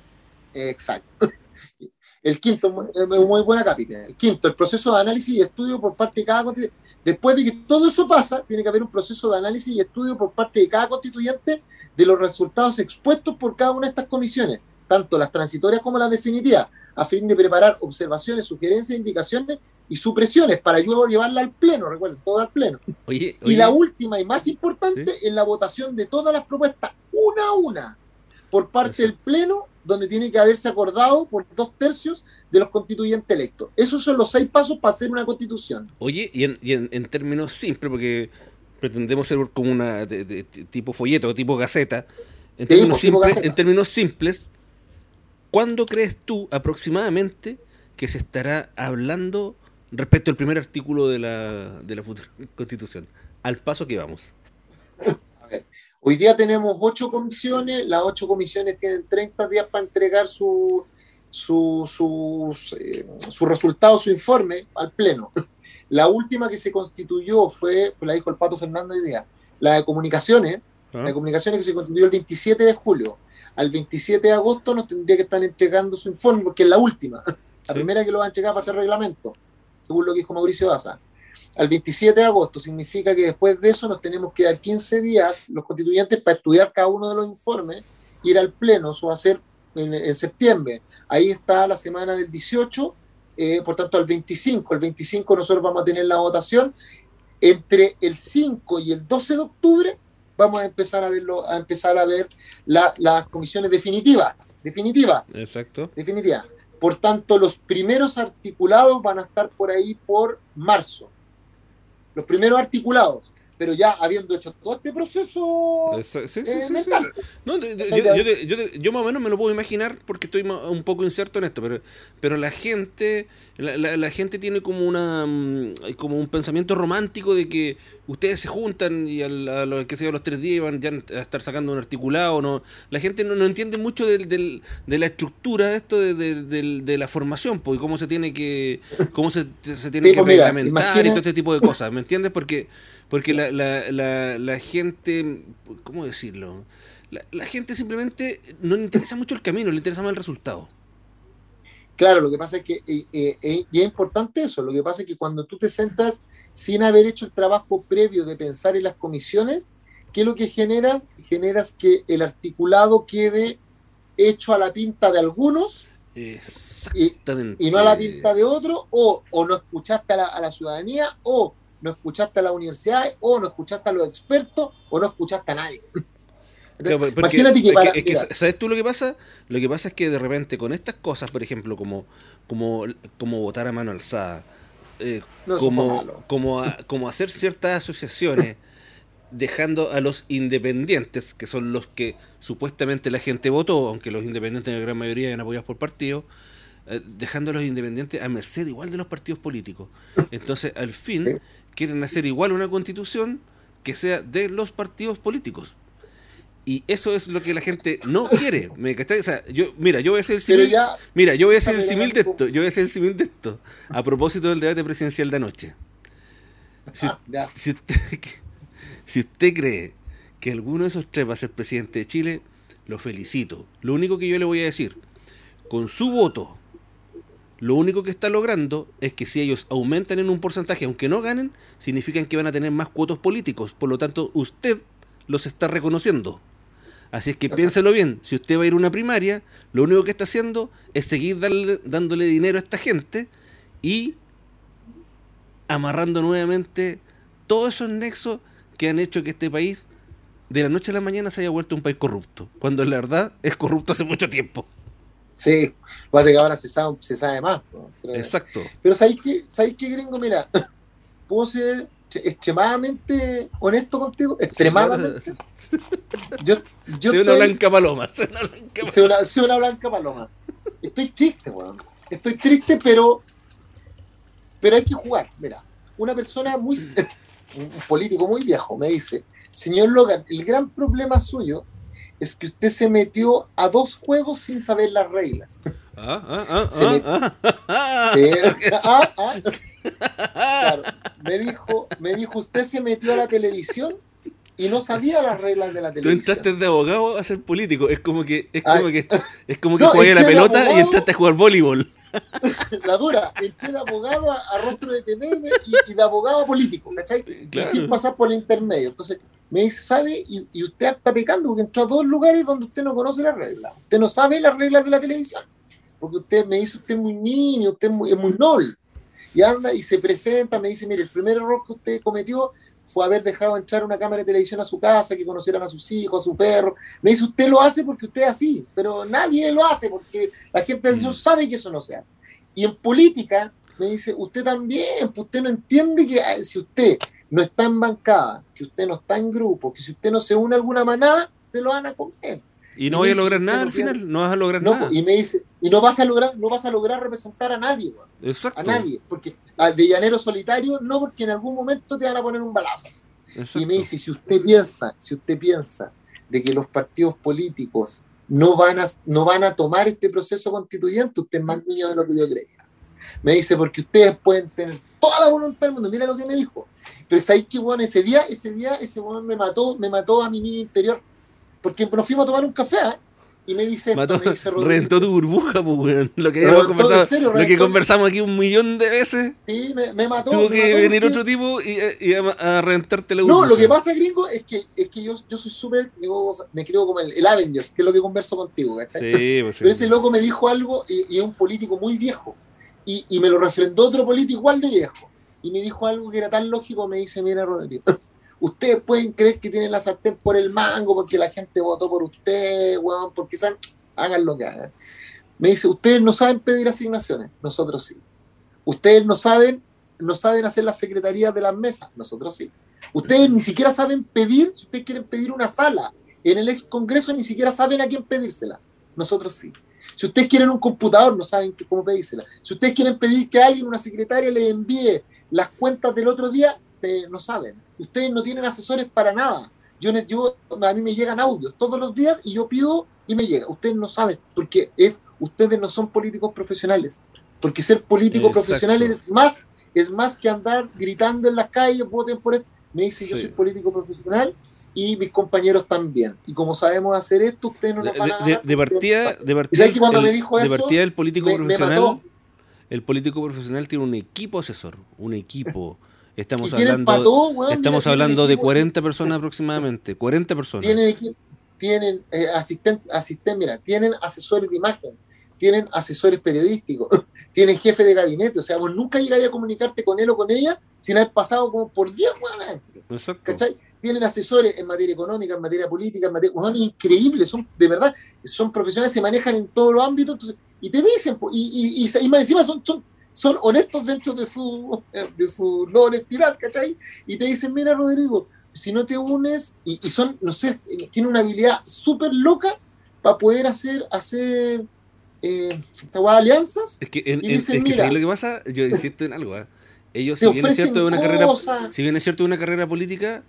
exacto. El quinto, muy buena cápita. El quinto, el proceso de análisis y estudio por parte de cada constituyente. Después de que todo eso pasa, tiene que haber un proceso de análisis y estudio por parte de cada constituyente de los resultados expuestos por cada una de estas comisiones, tanto las transitorias como las definitivas, a fin de preparar observaciones, sugerencias, indicaciones y supresiones para luego llevarla al pleno, recuerden, todo al pleno. Oye, oye. Y la última y más importante ¿Sí? es la votación de todas las propuestas, una a una, por parte Eso. del pleno, donde tiene que haberse acordado por dos tercios de los constituyentes electos. Esos son los seis pasos para hacer una constitución. Oye, y en, y en, en términos simples, porque pretendemos ser como una de, de- de tipo folleto, tipo gaceta, en Sí, términos, pues, tipo simples, gaceta. en términos simples, ¿cuándo crees tú aproximadamente que se estará hablando respecto al primer artículo de la, de la futura constitución? Al paso que vamos. Hoy día tenemos ocho comisiones, las ocho comisiones tienen 30 días para entregar su, su, sus, eh, su resultado, su informe al Pleno. La última que se constituyó fue, pues la dijo el Pato Fernando hoy día, la de comunicaciones, ¿Ah? la de comunicaciones que se constituyó el 27 de julio. Al 27 de agosto nos tendría que estar entregando su informe, porque es la última. La Sí. primera que lo va a entregar va a ser reglamento, según lo que dijo Mauricio Daza. Al 27 de agosto significa que después de eso nos tenemos que dar 15 días los constituyentes para estudiar cada uno de los informes, ir al pleno, eso va a ser en, en septiembre. Ahí está la semana del 18, eh, por tanto al 25. El 25 nosotros vamos a tener la votación. Entre el 5 y el 12 de octubre vamos a empezar a verlo, a empezar a ver la- las comisiones definitivas, definitivas Exacto. definitiva. Por tanto, los primeros articulados van a estar por ahí por marzo. Los primeros articulados, pero ya habiendo hecho todo este proceso mental. De- de- sea, yo, más o menos me lo puedo imaginar porque estoy un poco inserto en esto, pero, pero la gente la, la- la gente tiene como una mm, como un pensamiento romántico de que ustedes se juntan y a, los que yo, a los tres días van ya a estar sacando un articulado. no La gente no, no entiende mucho del, del- de la estructura de esto de, de- del- de la formación, pues, y cómo se tiene que cómo se, se tiene Sí, que pues mira, reglamentar y todo este tipo de cosas, ¿me entiendes? Porque porque la, la, la, la gente, ¿cómo decirlo? La, gente simplemente no le interesa mucho el camino, le interesa más el resultado. Claro, lo que pasa es que, eh, eh, eh, y es importante eso, lo que pasa es que cuando tú te sentas sin haber hecho el trabajo previo de pensar en las comisiones, ¿qué es lo que generas? Generas que el articulado quede hecho a la pinta de algunos Exactamente. y no a la pinta de otro, o, o no escuchaste a la, a la ciudadanía, o no escuchaste a las universidades, o no escuchaste a los expertos, o no escuchaste a nadie. Claro, porque- Imagínate que es para- es que, mira. ¿Sabes tú lo que pasa? Lo que pasa es que de repente con estas cosas, por ejemplo, como, como, como votar a mano alzada, eh, No, como, como, a- como hacer ciertas asociaciones, dejando a los independientes, que son los que supuestamente la gente votó, aunque los independientes en la gran mayoría eran apoyados por partidos, eh, dejando a los independientes a merced igual de los partidos políticos. Entonces, al fin. Quieren hacer igual una constitución que sea de los partidos políticos. Y eso es lo que la gente no quiere. ¿Me? O sea, yo, mira, yo voy a hacer el ya, Mira, yo voy a hacer el símil de esto. Yo voy a hacer el símil de esto. A propósito del debate presidencial de anoche. Si, ah, si usted, si usted cree que alguno de esos tres va a ser presidente de Chile, lo felicito. Lo único que yo le voy a decir, con su voto, lo único que está logrando es que si ellos aumentan en un porcentaje, aunque no ganen, significan que van a tener más cuotos políticos. Por lo tanto, usted los está reconociendo. Así es que piénselo bien, si usted va a ir a una primaria, lo único que está haciendo es seguir darle- dándole dinero a esta gente y amarrando nuevamente todos esos nexos que han hecho que este país de la noche a la mañana se haya vuelto un país corrupto, cuando la verdad es corrupto hace mucho tiempo. Sí, pasa que ahora se sabe, se sabe más. Exacto. Pero ¿sabéis qué, ¿sabéis qué, gringo? Mira, puedo ser extremadamente honesto contigo, extremadamente. Yo, yo soy una blanca paloma. Soy una blanca paloma. Soy una, blanca paloma. Estoy triste, weón. Estoy triste, pero, pero hay que jugar. Mira, una persona muy, un político muy viejo me dice, señor Logan, el gran problema suyo es que usted se metió a dos juegos sin saber las reglas. Ah, ah, ah, ah, ah, ah, ah. me dijo, me dijo, usted se metió a la televisión y no sabía las reglas de la televisión. Tú entraste de abogado a ser político, es como que es como que es como que jugué la pelota y entraste a jugar voleibol. La dura, entré de abogado a, rostro de TVN y, de abogado a político, ¿cachai? Y sin pasar por el intermedio. Entonces, me dice, ¿sabe? Y, usted está pecando porque entró a dos lugares donde usted no conoce las reglas. Usted no sabe las reglas de la televisión. Porque usted me dice, usted es muy niño, usted es muy, es muy nol. Y anda y se presenta, me dice, mire, el primer error que usted cometió fue haber dejado entrar una cámara de televisión a su casa, que conocieran a sus hijos, a su perro. Me dice, usted lo hace porque usted es así, pero nadie lo hace porque la gente de mm. sabe que eso no se hace. Y en política, me dice, usted también, pues usted no entiende que si usted no está en bancada, que usted no está en grupo, que si usted no se une a alguna manada, se lo van a comer. Y no voy a lograr nada al final, no vas a lograr nada. Y me dice, y no vas a lograr, no vas a lograr representar a nadie, Exacto. a nadie, porque de llanero solitario, no porque en algún momento te van a poner un balazo. Y me dice, si usted piensa, si usted piensa de que los partidos políticos no van a, no van a tomar este proceso constituyente, usted es más niño de lo que yo creía. Me dice, porque ustedes pueden tener toda la voluntad del mundo, mira lo que me dijo. Pero ahí que, bueno, ese día, ese día, ese bueno me mató, me mató a mi niño interior porque nos fuimos a tomar un café ¿eh? y me dice, esto, me dice reventó tu burbuja, pues, Lo que, conversado, lo que conversamos aquí un millón de veces. Sí, me, me mató. Tuvo que venir otro tipo y, y a, reventarte la burbuja. No, lo que pasa, gringo, es que, es que yo, yo soy súper, me creo como el, el, Avengers, que es lo que converso contigo, ¿cachai? Sí, pues, Pero ese loco me dijo algo y, y es un político muy viejo. Y, me lo refrendó otro político igual de viejo. Y me dijo algo que era tan lógico, me dice, mira, Rodrigo Ustedes pueden creer que tienen la sartén por el mango porque la gente votó por usted, weón, porque saben, hagan lo que hagan. Me dice, ustedes no saben pedir asignaciones, nosotros sí. Ustedes no saben, no saben hacer las secretarías de las mesas, nosotros sí. Ustedes ni siquiera saben pedir, si ustedes quieren pedir una sala en el ex congreso, ni siquiera saben a quién pedírsela. Nosotros sí. Si ustedes quieren un computador, no saben cómo pedírsela. Si ustedes quieren pedir que alguien, una secretaria, les envíe las cuentas del otro día, no saben. Ustedes no tienen asesores para nada. Yo, yo, a mí me llegan audios todos los días y yo pido y me llega. Ustedes no saben, porque es, ustedes no son políticos profesionales. Porque ser político profesional es más, es más que andar gritando en las calles, voten por esto. Me dice, yo soy político profesional y mis compañeros también. Y como sabemos hacer esto, ustedes no nos van a... De, de partida, de partida, el, de partida el político profesional... el político profesional tiene un equipo asesor, un equipo Estamos hablando, estamos hablando de 40 personas aproximadamente, 40 personas. Tienen, tienen eh, asistentes, mira, tienen asesores de imagen, tienen asesores periodísticos, tienen jefe de gabinete, o sea, vos nunca llegáis a comunicarte con él o con ella sin haber pasado como por 10 weón ¿Cachai? Tienen asesores en materia económica, en materia política, en materia. Son increíbles, son de verdad, son profesionales, se manejan en todos los ámbitos, entonces, y te dicen, y, y, y, y más encima son, son son honestos dentro de su, de su no honestidad, ¿cachai? Y te dicen, mira, Rodrigo, si no te unes, y, son, no sé, tienen una habilidad súper loca para poder hacer, hacer eh, alianzas. Es que, en, es que lo que pasa? Yo insisto en algo, ¿eh? ellos, si bien, es cierto de una carrera, si bien es cierto de una carrera política,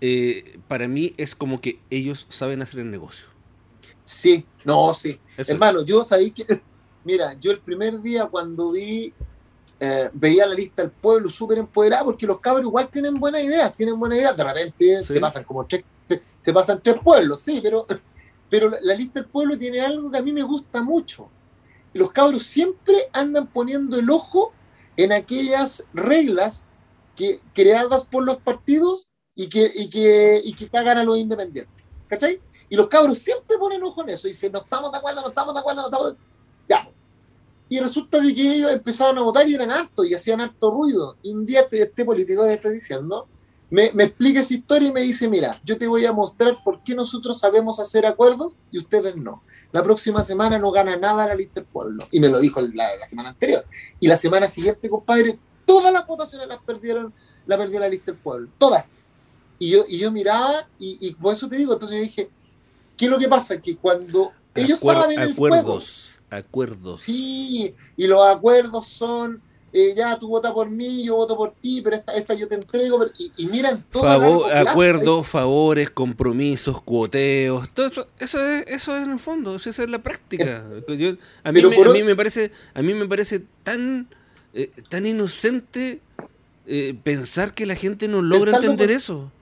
eh, para mí es como que ellos saben hacer el negocio. Sí, no, sí. Hermano, yo sabía que Mira, yo el primer día cuando vi, eh, veía la lista del pueblo súper empoderada, porque los cabros igual tienen buenas ideas, tienen buenas ideas, de repente se pasan como tres, se pasan tres pueblos, sí, pero, pero la, lista del pueblo tiene algo que a mí me gusta mucho. Los cabros siempre andan poniendo el ojo en aquellas reglas que, creadas por los partidos y que, y que, y que cagan a los independientes. ¿Cachai? Y los cabros siempre ponen ojo en eso y dicen, no estamos de acuerdo, no estamos de acuerdo, no estamos de. Ya, Y resulta de que ellos empezaron a votar y eran hartos y hacían harto ruido. Y un día este, este político que está diciendo, me, me, explica esa historia y me dice, mira, yo te voy a mostrar por qué nosotros sabemos hacer acuerdos y ustedes no. La próxima semana no gana nada la lista del pueblo. Y me lo dijo la, la semana anterior. Y la semana siguiente, compadre, todas las votaciones las perdieron, la perdió la lista del pueblo. Todas. Y yo, y yo miraba, y, y por eso te digo, entonces yo dije, ¿qué es lo que pasa? Que cuando ellos Acuer- saben el acuerdos, acuerdos. Sí, y los acuerdos son, eh, ya tú votas por mí, yo voto por ti, pero esta, esta yo te entrego, pero- y, y miran todo Favor, acuerdos, favores, compromisos, cuoteos, todo eso, eso es, eso es en el fondo, esa es la práctica. Yo- a, mí me, a mí me parece, a mí me parece tan, eh, tan inocente eh, pensar que la gente no logra entender por- eso.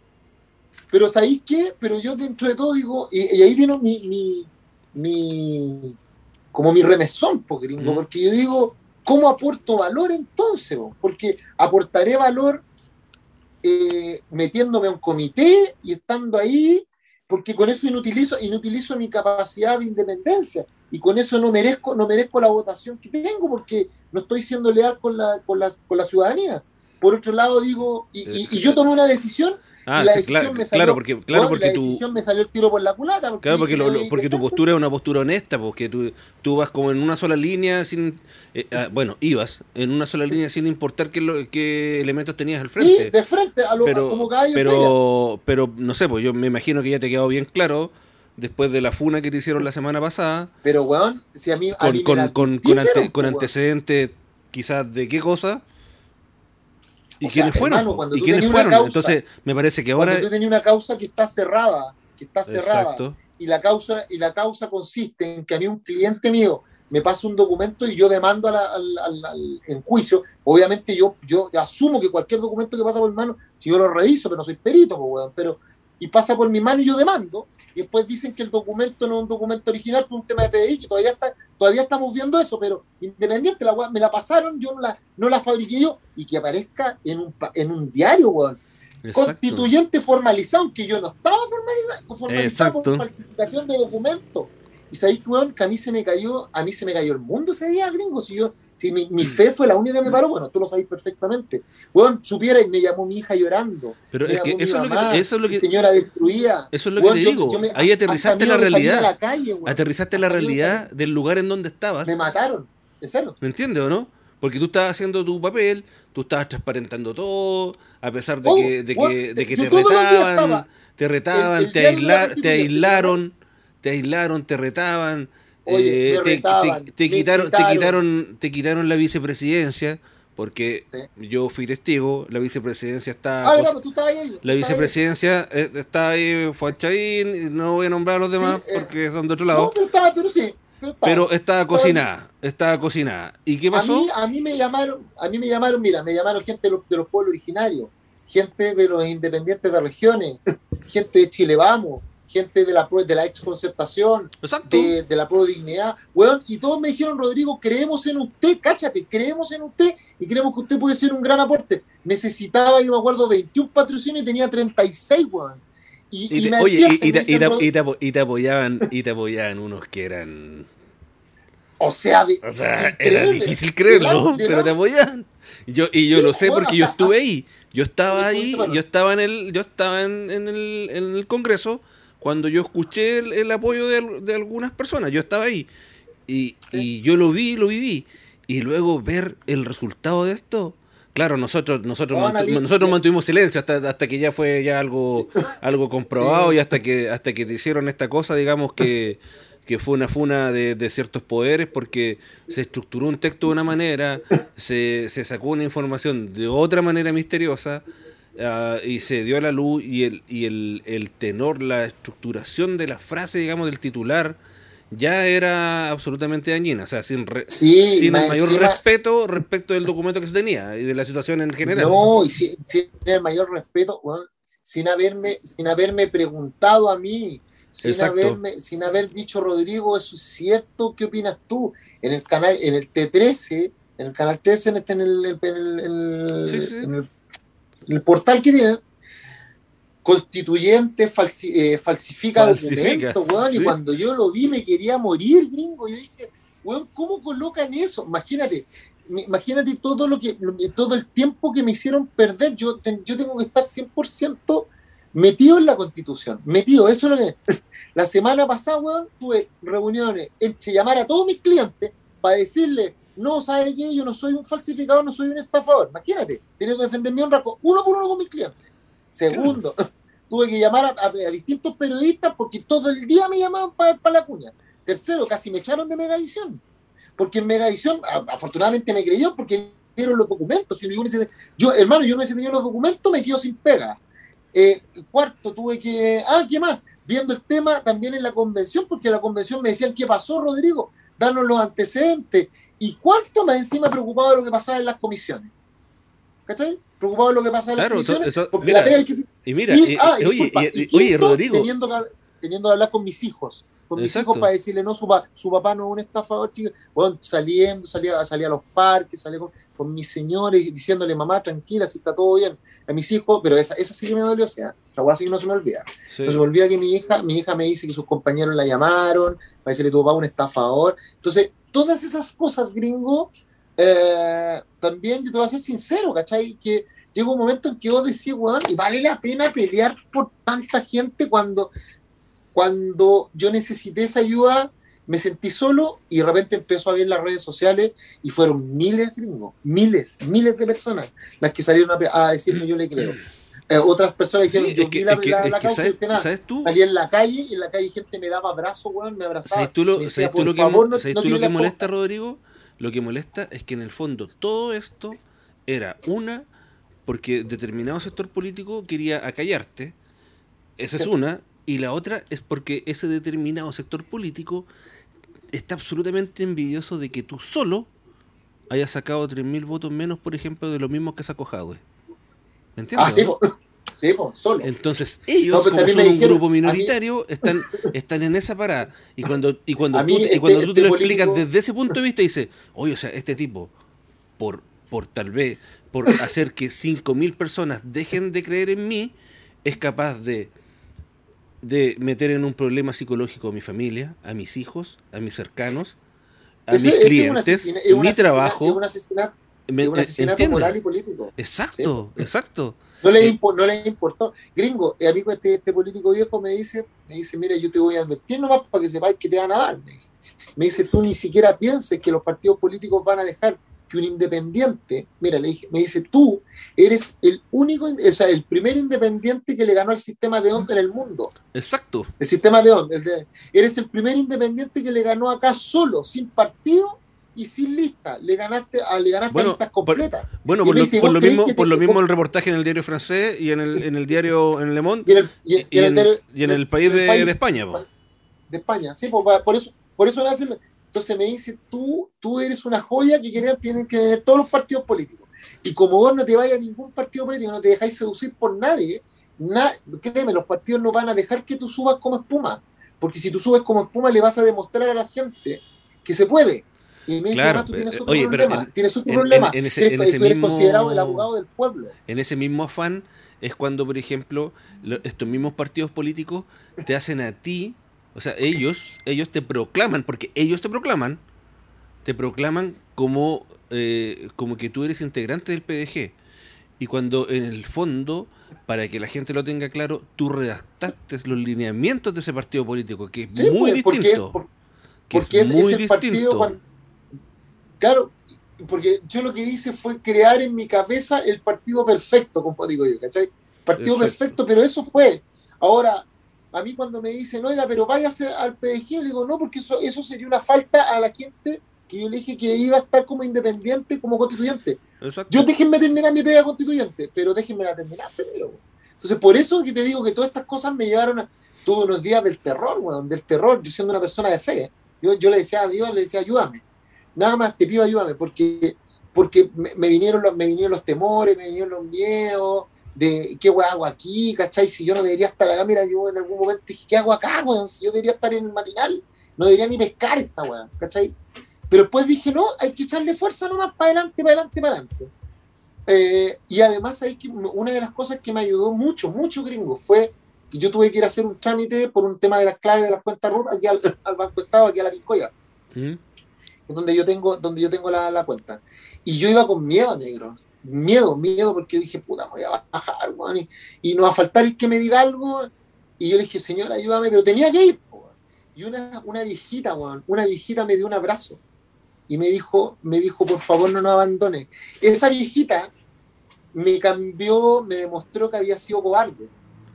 Pero ¿sabéis qué? Pero yo dentro de todo digo, y, y ahí vino mi, mi, mi- como mi remesón, po, gringo, Mm. porque yo digo, ¿cómo aporto valor entonces? po? Porque aportaré valor eh, metiéndome a un comité y estando ahí, porque con eso inutilizo, inutilizo mi capacidad de independencia y con eso no merezco, no merezco la votación que tengo porque no estoy siendo leal con la, con la, con la ciudadanía. Por otro lado, digo, y, y- y yo tomé una decisión Ah, la sí, claro, me salió- claro, porque, claro, porque la tu, decisión me salió el tiro por la culata. Porque claro, porque, lo- lo- "Oye, porque tu ¿qué postura es una postura honesta, porque tú, tú vas como en una sola línea, sin, eh, ah, bueno, ibas en una sola línea sin importar qué, lo- qué elementos tenías al Sí, frente. de frente, a lo, pero, como caballo pero, pero no sé, pues yo me imagino que ya te quedó bien claro después de la funa que te hicieron la semana pasada, Pero, weón, si a mí, a con, mí con, con, con, ante- con weón. antecedentes quizás de qué cosa y O sea, quiénes fueron, hermano, cuando y tú quiénes fueron. causa- Entonces, me parece que ahora Cuando tú tenías una causa que está cerrada, que está cerrada, exacto. y la causa y la causa consiste en que a mí un cliente mío me pasa un documento y yo demando a la- al, al- al- en juicio, obviamente yo, yo asumo que cualquier documento que pasa por mi mano, si yo lo reviso, pero no soy perito, pues, weón, pero y pasa por mi mano y yo demando, y después dicen que el documento no es un documento original por un tema de PDI, que todavía está, todavía estamos viendo eso, pero independiente, la me la pasaron, yo no la, no la fabriqué yo, y que aparezca en un, en un diario, weón exacto. constituyente formalizado, aunque yo no estaba formalizado, formalizado Exacto. por falsificación de documentos. Y sabéis, weón, que a mí se me cayó, a mí se me cayó el mundo ese día, gringo. Si yo, si mi, mi fe fue la única que me paró, bueno, tú lo sabéis perfectamente. Weón, supiera y me llamó mi hija llorando. Pero es que eso es lo que, eso es lo mi que, señora destruida. eso es lo que te yo- digo. yo me- Ahí aterrizaste la realidad. la calle, weón. Aterrizaste la realidad del lugar en donde estabas. Me mataron, en serio. ¿Me entiendes o no? Porque tú estabas haciendo tu papel, tú estabas transparentando todo, a pesar de Oh, que, de que, de que te retaban, te retaban, el te, aislar- te aislaron, te aislaron, te retaban, Oye, eh, te, retaban, te- te me quitaron, te quitaron. te quitaron la vicepresidencia, porque Sí. yo fui testigo, la vicepresidencia está Ah, pues tú ahí. la estabas ahí. vicepresidencia eh, está ahí, fue a no voy a nombrar a los demás Sí, eh, porque son de otro No, lado, pero estaba, pero sí. Pero, estaba. pero estaba cocinada, estaba cocinada. ¿Y qué A pasó? mí, a mí me llamaron, a mí me llamaron, mira, me llamaron gente de los, de los pueblos originarios, gente de los independientes de regiones, gente de Chile Vamos, gente de la de la ex concertación, Exacto. de, de la pro dignidad, weón, y todos me dijeron, Rodrigo, creemos en usted, cáchate, creemos en usted y creemos que usted puede ser un gran aporte. Necesitaba, yo me acuerdo, 21 patrocinios y tenía 36, weón. Y, te- me oye, y, advierten, y me te, y dicen, te- "Rod- y te apo- y te apoyaban, y te apoyaban unos que eran. o sea, de- O sea, era difícil creerlo, pero te apoyaban. Y Yo, y yo Sí, lo sé bueno, porque yo estuve ahí. Yo estaba ahí, yo estaba en el, yo estaba en, en el, en el Congreso cuando yo escuché el, el apoyo de, de algunas personas. Yo estaba ahí. Y, Sí. y yo lo vi, lo viví. Y luego ver el resultado de esto. Claro, nosotros, nosotros, mantu- nosotros mantuvimos silencio hasta, hasta que ya fue ya algo, algo comprobado Sí. y hasta que, hasta que hicieron esta cosa, digamos que, que fue una funa de, de ciertos poderes porque se estructuró un texto de una manera, se, se sacó una información de otra manera misteriosa ah, y se dio a la luz y el, y el, el tenor, la estructuración de la frase, digamos, del titular ya era absolutamente dañina, o sea, sin, re- Sí, sin el mayor encima- respeto respecto del documento que se tenía y de la situación en general. No, y sin, sin el mayor respeto, weón, sin haberme, sin haberme preguntado a mí, sin Exacto. haberme, sin haber dicho Rodrigo, eso es cierto, ¿qué opinas tú? En el canal, en el T13, en el canal 13, en, este, en el, en el- en el- Sí, sí. el- en el portal que tienen, constituyente falsi- eh, falsifica, Falsifica, documentos, weón, sí. y cuando yo lo vi me quería morir, gringo, yo dije, weón, ¿cómo colocan eso? Imagínate, imagínate todo lo que, todo el tiempo que me hicieron perder. Yo, yo tengo que estar 100% metido en la constitución, metido, eso es lo que... La semana pasada, weón, tuve reuniones entre llamar a todos mis clientes para decirle, no, ¿sabes qué? Yo no soy un falsificador, no soy un estafador. Imagínate, teniendo que defender mi honra uno por uno con mis clientes. Segundo, tuve que llamar a, distintos periodistas porque todo el día me llamaban para, para la cuña. Tercero, casi me echaron de Megavisión. Porque en Megavisión, afortunadamente me creyó porque vieron los documentos. Si yo, yo, hermano, yo no hubiese tenido los documentos, me quedo sin pega. Eh, cuarto, tuve que. Ah, ¿qué más? Viendo el tema también en la convención, porque en la convención me decían, ¿qué pasó, Rodrigo? Darnos los antecedentes. Y cuarto, más encima preocupado de lo que pasaba en las comisiones. ¿Cachai? Preocupado de lo que pasaba en las comisiones. porque la pega que... Y mira, ah, oye, oye, Rodrigo. Teniendo que, teniendo que hablar con mis hijos con mis hijos para decirle, no, su, su papá no es un estafador, chico. Bueno, saliendo, salía, salía a los parques, salía con, mis señores, diciéndole, mamá, tranquila, si está todo bien. A mis hijos, pero esa, esa sí que me dolió, o sea, esa cosa sí que no se me olvida. No se me olvida que mi hija, mi hija me dice que sus compañeros la llamaron, para decirle, tu papá es un estafador. Entonces, todas esas cosas, gringo, eh, también yo te voy a ser sincero, ¿cachai? Que llega un momento en que vos decís, weón, y vale la pena pelear por tanta gente cuando cuando yo necesité esa ayuda, me sentí solo y de repente empezó a ver las redes sociales y fueron miles, gringos, miles, miles de personas las que salieron a, decirme yo le creo. Eh, otras personas dijeron, yo vi la, causa sabes, tú? Salí en la calle y en la calle gente me daba abrazo, weón, me abrazaba. ¿Sabes tú lo, que, molesta, Rodrigo? Lo que molesta es que en el fondo todo esto era una, porque determinado sector político quería acallarte, esa es una, y la otra es porque ese determinado sector político está absolutamente envidioso de que tú solo hayas sacado 3.000 votos menos, por ejemplo, de lo mismo que sacó Jadwe. ¿Me entiendes? Ah, sí, sí solo. Entonces, ellos, pues, como son un grupo minoritario, están, están en esa parada. Y cuando, y cuando tú, y cuando este, tú te lo este explicas desde ese punto de vista, dices, oye, o sea, este tipo, por, por tal vez, por hacer que 5.000 personas dejen de creer en mí, es capaz de de meter en un problema psicológico a mi familia, a mis hijos, a mis cercanos, a mis clientes, mi trabajo. Es un asesinato, moral y político. Exacto, exacto. No le, eh, no le importó. Gringo, el amigo este, este, político viejo me dice, me dice, mira, yo te voy a advertir nomás para que sepáis que te van a dar. Me dice, me dice tú ni siquiera pienses que los partidos políticos van a dejar que un independiente, mira, le dije, me dice, tú eres el único, o sea, el primer independiente que le ganó al sistema de onda en el mundo. Exacto. El sistema de onda. eres el primer independiente que le ganó acá solo, sin partido y sin lista. Le ganaste, a, le ganaste bueno, listas completas. bueno, por, lo, mismo, por lo mismo el reportaje en el diario francés y en el, en el diario en Le Monde y en el, país, de, España. De España, sí, por, por eso, por eso hacen entonces me dice, tú, tú eres una joya que tienen que tener todos los partidos políticos. Y como vos no te vayas a ningún partido político, no te dejáis seducir por nadie, créeme, los partidos no van a dejar que tú subas como espuma. Porque si tú subes como espuma, le vas a demostrar a la gente que se puede. Y me dice, claro, tú tienes eh, otro problema. tienes otro problema. En, ese, eres, mismo, considerado el abogado del pueblo. En ese mismo afán es cuando, por ejemplo, estos mismos partidos políticos te hacen a ti o sea, ellos, ellos te proclaman, porque ellos te proclaman, te proclaman como, eh, como que tú eres integrante del PDG. Y cuando en el fondo, para que la gente lo tenga claro, tú redactaste los lineamientos de ese partido político, que es muy pues, distinto. Porque, es, muy distinto. Claro, porque yo lo que hice fue crear en mi cabeza el partido perfecto, como digo yo, ¿cachai? Partido perfecto, pero eso fue. Ahora, a mí cuando me dicen, oiga, pero váyase al PDG, le digo, no, porque eso, eso sería una falta a la gente que yo le dije que iba a estar como independiente, como constituyente. Yo déjenme terminar mi pega constituyente, pero déjenme la terminar primero. Entonces, por eso que te digo que todas estas cosas me llevaron a todos los días del terror, weón, del terror, yo siendo una persona de fe. Yo, yo le decía a Dios, le decía, ayúdame. Nada más te pido ayúdame, porque, porque me, vinieron los, me vinieron los temores, me vinieron los miedos, de qué hago aquí, ¿cachai? Si yo no debería estar acá, mira, yo en algún momento dije, ¿qué hago acá, weón? Si yo debería estar en el matinal, no debería ni pescar esta weón, ¿cachai? Pero después dije, no, hay que echarle fuerza nomás para adelante, para adelante, para adelante. Eh, y además, una de las cosas que me ayudó mucho, mucho gringo, fue que yo tuve que ir a hacer un trámite por un tema de las claves de las cuentas RUT aquí al, Banco Estado, aquí a la Piscoya. ¿Mm? Donde yo tengo, donde yo tengo la, cuenta. Y yo iba con miedo, negro. Miedo, miedo, porque yo dije, puta, voy a bajar, y, y, no va a faltar el que me diga algo. Y yo le dije, señora, ayúdame, pero tenía que ir. Y una, una viejita, una viejita me dio un abrazo y me dijo, me dijo, por favor, no nos abandone. Esa viejita me cambió, me demostró que había sido cobarde,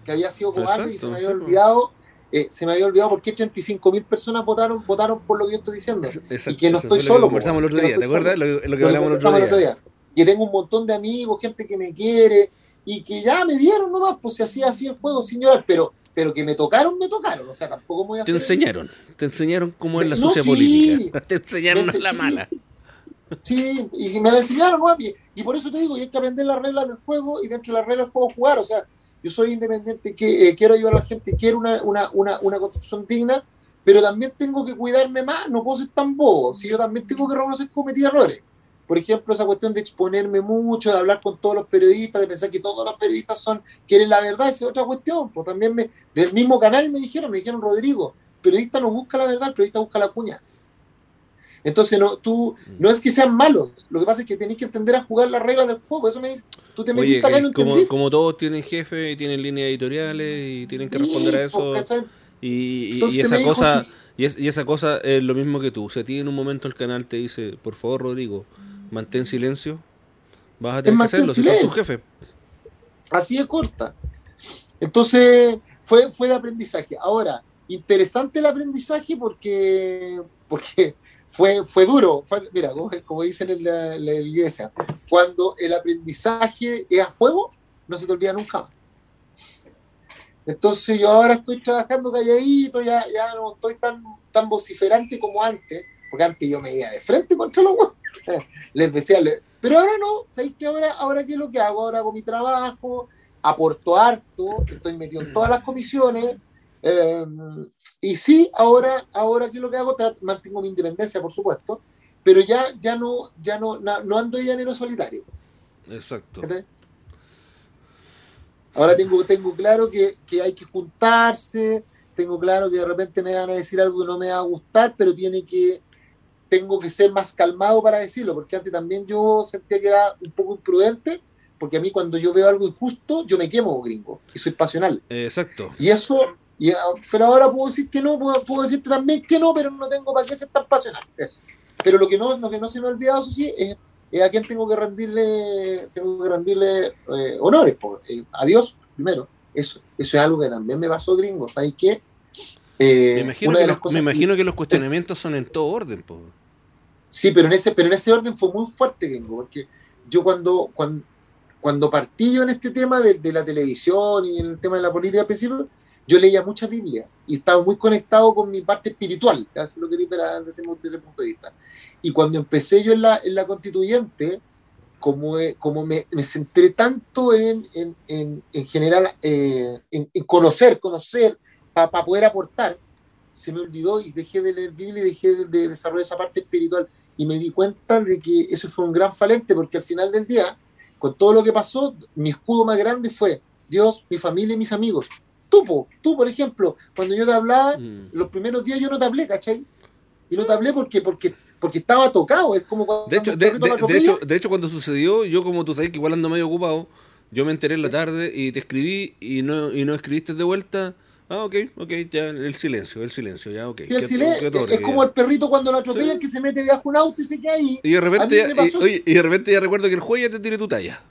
que había sido cobarde y se me había olvidado eh, se me había olvidado por qué 85 mil personas votaron, votaron por lo que yo estoy diciendo. y que no estoy solo. conversamos el otro día, ¿te acuerdas? Lo, que hablamos el otro día. Tengo un montón de amigos, gente que me quiere y que ya me dieron nomás, pues se hacía así el juego, señor, pero pero que me tocaron, me tocaron. O sea, tampoco voy a Te enseñaron, te enseñaron cómo es la sociedad política. Te enseñaron la mala. Sí, y me la enseñaron, ¿no? y, por eso te digo, y hay que aprender las reglas del juego y dentro de las reglas puedo jugar. O sea, yo soy independiente, que eh, quiero ayudar a la gente, quiero una, una, una, una, construcción digna, pero también tengo que cuidarme más, no puedo ser tan bobo, si yo también tengo que reconocer que cometí errores. Por ejemplo, esa cuestión de exponerme mucho, de hablar con todos los periodistas, de pensar que todos los periodistas son quieren la verdad, esa es otra cuestión. Pues también me, del mismo canal me dijeron, me dijeron, Rodrigo, periodista no busca la verdad, el periodista busca la cuña. Entonces, no, tú, no es que sean malos, lo que pasa es que tenés que entender a jugar las reglas del juego. Eso me dice, tú te metiste acá y no como, como todos tienen jefe y tienen líneas editoriales y tienen que responder a eso. y, y, esa cosa, y, es, y, esa cosa es lo mismo que tú. Si a ti en un momento el canal te dice, por favor, Rodrigo, mantén silencio, vas a tener que hacerlo si tu jefe. Así de corta. Entonces, fue, fue de aprendizaje. Ahora, interesante el aprendizaje porque, porque fue, fue duro. mira, como, dicen en la, iglesia, cuando el aprendizaje es a fuego, no se te olvida nunca Entonces yo ahora estoy trabajando calladito, ya, ya no estoy tan, tan vociferante como antes, porque antes yo me iba de frente contra los Les decía, pero ahora no, ¿sabéis que ahora, ahora qué es lo que hago? Ahora hago mi trabajo, aporto harto, estoy metido en todas las comisiones, eh, y sí, ahora, ahora ¿qué es lo que hago? mantengo mi independencia, por supuesto, pero ya, ya, no, ya no, no ando ya en solitario. Exacto. Ahora tengo, tengo claro que, que, hay que juntarse, tengo claro que de repente me van a decir algo que no me va a gustar, pero tiene que, tengo que ser más calmado para decirlo, porque antes también yo sentía que era un poco imprudente, porque a mí cuando yo veo algo injusto, yo me quemo, gringo, y soy pasional. Exacto. Y eso Ah, pero ahora puedo decir que no, puedo, puedo decirte también que no, pero no tengo para qué ser tan pasional. Pero lo que no, lo que no se me ha olvidado, eso sí, es, a quién tengo que rendirle, tengo que rendirle eh, honores. Eh, a Dios primero. Eso, eso es algo que también me pasó, gringo. ¿Sabes qué? Eh, me imagino, que los, me imagino que, los cuestionamientos son en todo orden. Po. Sí, pero en, ese, pero en ese orden fue muy fuerte, gringo, porque yo cuando, cuando, cuando partí yo en este tema de, de la televisión y en el tema de la política al principio, yo leía mucha Biblia y estaba muy conectado con mi parte espiritual, si lo quería ver desde, ese, punto de vista. Y cuando empecé yo en la, en la constituyente, como, como me, me, centré tanto en, en, en, en general, eh, en, conocer, conocer, para poder aportar, se me olvidó y dejé de leer Biblia y dejé de, de, desarrollar esa parte espiritual. Y me di cuenta de que eso fue un gran falente, porque al final del día, con todo lo que pasó, mi escudo más grande fue Dios, mi familia y mis amigos. Tú, tú, por ejemplo, cuando yo te hablaba, mm. los primeros días yo no te hablé, ¿cachai? Y no te hablé porque, porque, porque estaba tocado. Es como cuando de hecho, de, hecho, de hecho, cuando sucedió, yo como tú sabes que igual ando medio ocupado, yo me enteré en la tarde y te escribí y no, y no escribiste de vuelta. Ah, ok, ok, ya el silencio, el silencio, ya, ok. el silencio, es como el perrito cuando lo atropellan que se mete debajo de un auto y se queda ahí. Y de repente, ya, y, y, de repente ya recuerdo que el juez ya te tiene tu talla.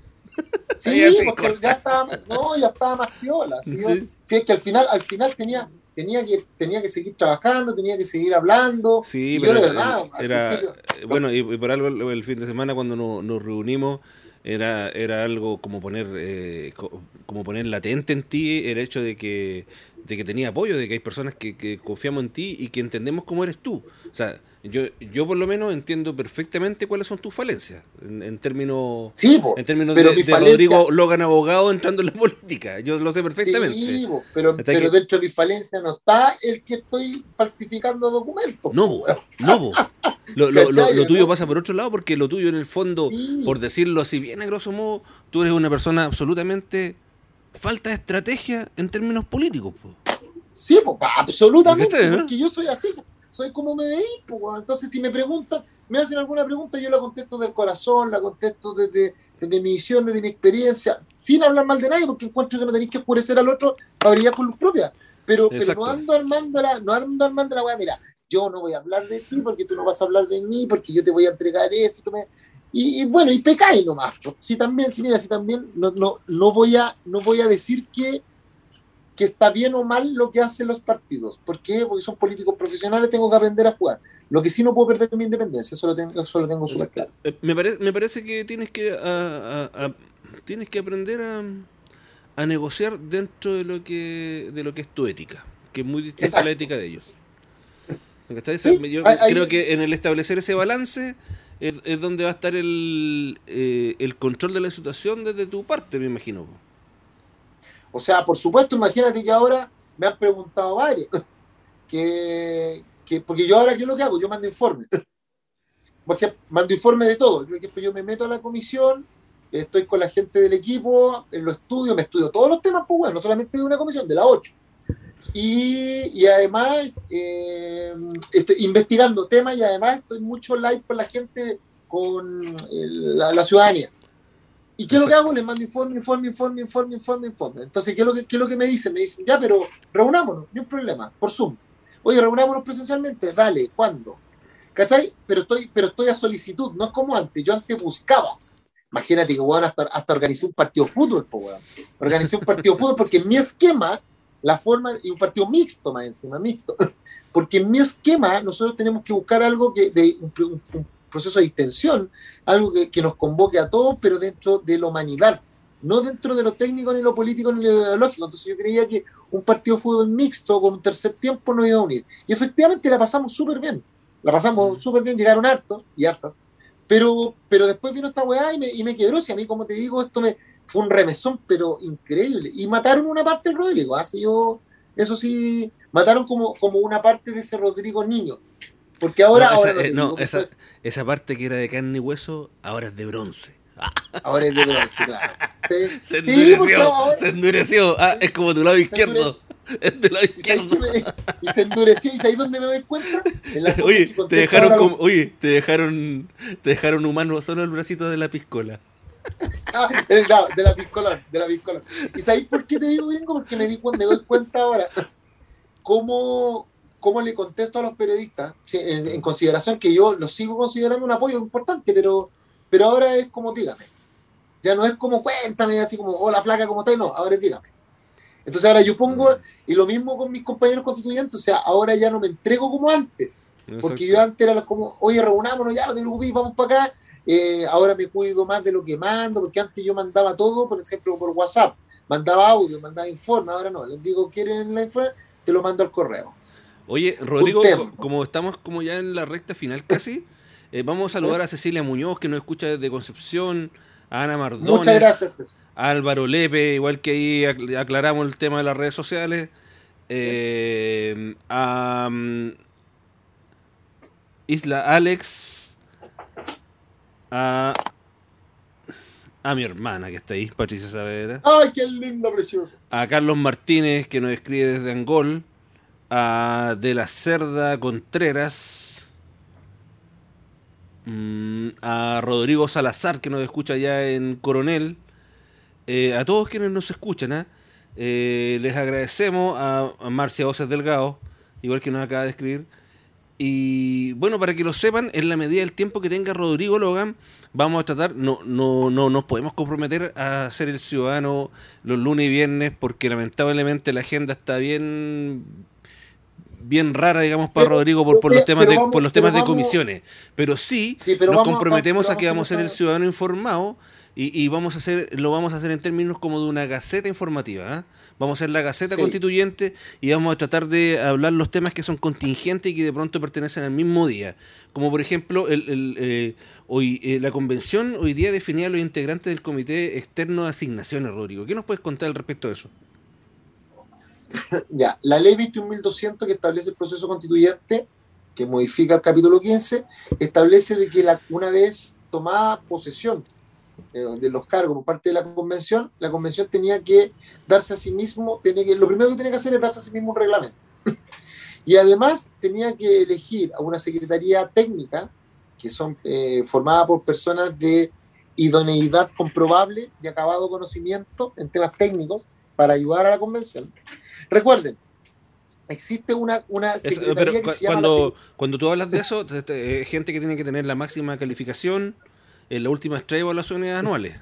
Sí, porque ya estaba, no, ya estaba más piola. ¿sí? es que al final, al final tenía, tenía que, tenía que seguir trabajando, tenía que seguir hablando. Sí, pero yo de verdad. Era, eh, bueno, y, por algo el fin de semana cuando nos, nos reunimos era, era algo como poner eh, como poner latente en ti el hecho de que, de que tenía apoyo, de que hay personas que, que confiamos en ti y que entendemos cómo eres tú. O sea, yo, yo por lo menos entiendo perfectamente cuáles son tus falencias en, términos en términos de, Rodrigo Logan abogado entrando en la política. Yo lo sé perfectamente. Sí, pero, pero dentro de mi falencia no está el que estoy falsificando documentos. No no lo, lo, lo, tuyo pasa por otro lado porque lo tuyo en el fondo por decirlo así bien a grosso modo tú eres una persona absolutamente falta de estrategia en términos políticos sí absolutamente porque yo soy así soy como me veí, pues, entonces si me preguntan, me hacen alguna pregunta, yo la contesto del corazón, la contesto desde, desde mi visión, desde mi experiencia, sin hablar mal de nadie, porque encuentro que no tenéis que oscurecer al otro para brillar con luz propia. Pero, pero no ando armando la, no ando armando la weá, mira, yo no voy a hablar de ti porque tú no vas a hablar de mí, porque yo te voy a entregar esto, tú me, y, bueno, y pecáis nomás. Si también, si mira, si también no, no, no, voy, a, no voy a decir que, que está bien o mal lo que hacen los partidos. ¿Por qué? Porque son políticos profesionales, tengo que aprender a jugar. Lo que sí no puedo perder mi independencia, eso lo tengo, eso lo tengo súper claro. Eh, me, me parece que tienes que, a, tienes que aprender a, negociar dentro de lo, que, de lo que es tu ética, que es muy distinta a la ética de ellos. Yo creo que en el establecer ese balance es, donde va a estar el, eh, el control de la situación desde tu parte, me imagino. O sea, por supuesto, imagínate que ahora me han preguntado varios, que, que, porque yo ahora, ¿qué es lo que hago? Yo mando informe. Porque mando informe de todo. Por ejemplo, yo me meto a la comisión, estoy con la gente del equipo, en los estudios, me estudio todos los temas, pues bueno, no solamente de una comisión, de la 8. Y, además eh, estoy investigando temas y además estoy mucho live con la gente, con la, ciudadanía. ¿Y qué es lo que hago? Les mando informe, informe, informe, informe, informe, informe. Entonces, ¿qué es lo que, qué es lo que me dicen? Me dicen, ya, pero reunámonos, no hay problema, por Zoom. Oye, reunámonos presencialmente, dale, ¿cuándo? ¿Cachai? Pero estoy, pero estoy a solicitud, no es como antes, yo antes buscaba. Imagínate que, bueno, hasta, hasta organizé un partido de fútbol, pues, Organicé un partido de fútbol porque en mi esquema la forma, y un partido mixto más encima, mixto, porque en mi esquema nosotros tenemos que buscar algo que de un, proceso de distensión, algo que, que, nos convoque a todos, pero dentro de la humanidad, no dentro de lo técnico, ni lo político, ni lo ideológico. Entonces yo creía que un partido de fútbol mixto con un tercer tiempo nos iba a unir. Y efectivamente la pasamos súper bien, la pasamos mm. súper bien, llegaron hartos y hartas, pero, pero después vino esta weá y me, y me quebró. Si a mí, como te digo, esto me, fue un remesón, pero increíble. Y mataron una parte del Rodrigo, así ¿ah? yo, eso sí, mataron como, como una parte de ese Rodrigo niño. Porque ahora... No, esa, eh, esa, parte que era de carne y hueso, ahora es de bronce. Ahora es de bronce, claro. Se endureció, se endureció. Ah, es como tu lado izquierdo. Es de lado izquierdo. Y se endureció, ¿y ahí dónde me doy cuenta? oye, te dejaron, como, oye, te dejaron, te dejaron humano solo el bracito de la piscola. Ah, de la piscola, de la piscola. ¿Y sabéis por qué te digo gringo? Porque me, di, me doy cuenta ahora cómo, cómo le contesto a los periodistas, en, consideración que yo los sigo considerando un apoyo importante, pero, pero ahora es como dígame. Ya no es como cuéntame, así como, hola flaca, ¿cómo estás? No, ahora es dígame. Entonces ahora yo pongo, y lo mismo con mis compañeros constituyentes, o sea, ahora ya no me entrego como antes. Porque yo antes era como, oye, reunámonos, ya no te preocupes, vamos para acá eh, ahora me cuido más de lo que mando, porque antes yo mandaba todo, por ejemplo, por WhatsApp, mandaba audio, mandaba informe, ahora no, les digo, ¿quieren la informe? Te lo mando al correo. Oye, Rodrigo, como estamos como ya en la recta final casi, eh, vamos a saludar a Cecilia Muñoz, que nos escucha desde Concepción, a Ana Mardones, Muchas gracias. A Álvaro Lepe, igual que ahí aclaramos el tema de las redes sociales, eh, a mm, Isla Alex, a, a mi hermana que está ahí, Patricia Saavedra. ¡Ay, qué lindo, precioso! A Carlos Martínez, que nos escribe desde Angol. A De la Cerda Contreras. Mm, a Rodrigo Salazar, que nos escucha ya en Coronel. Eh, a todos quienes nos escuchan, ¿ah? eh, les agradecemos a, Marcia Oces Delgado, igual que nos acaba de escribir. Y bueno, para que lo sepan, en la medida del tiempo que tenga Rodrigo Logan, vamos a tratar, no, no, no nos podemos comprometer a ser el ciudadano los lunes y viernes, porque lamentablemente la agenda está bien bien rara, digamos, para Rodrigo por, por los temas de, por los temas de comisiones. Pero sí, nos comprometemos a, que vamos a ser el ciudadano informado y, vamos a hacer, lo vamos a hacer en términos como de una gaceta informativa. ¿ah? Vamos a hacer la gaceta constituyente y vamos a tratar de hablar los temas que son contingentes y que de pronto pertenecen al mismo día. Como por ejemplo, el, eh, hoy eh, la convención hoy día definía a los integrantes del Comité Externo de Asignaciones, Rodrigo. ¿Qué nos puedes contar al respecto de eso? ya, la ley 21.200 que establece el proceso constituyente, que modifica el capítulo 15, establece de que una vez tomada posesión eh, de los cargos por parte de la convención, la convención tenía que darse a sí mismo, tenía que, lo primero que tenía que hacer es darse a sí mismo un reglamento. Y además tenía que elegir a una secretaría técnica, que son eh, formada por personas de idoneidad comprobable, de acabado conocimiento en temas técnicos, para ayudar a la convención. Recuerden, existe una, una secretaría que se llama cuando, cuando tú hablas de eso, es gente que tiene que tener la máxima calificación en la última estrella de evaluaciones anuales.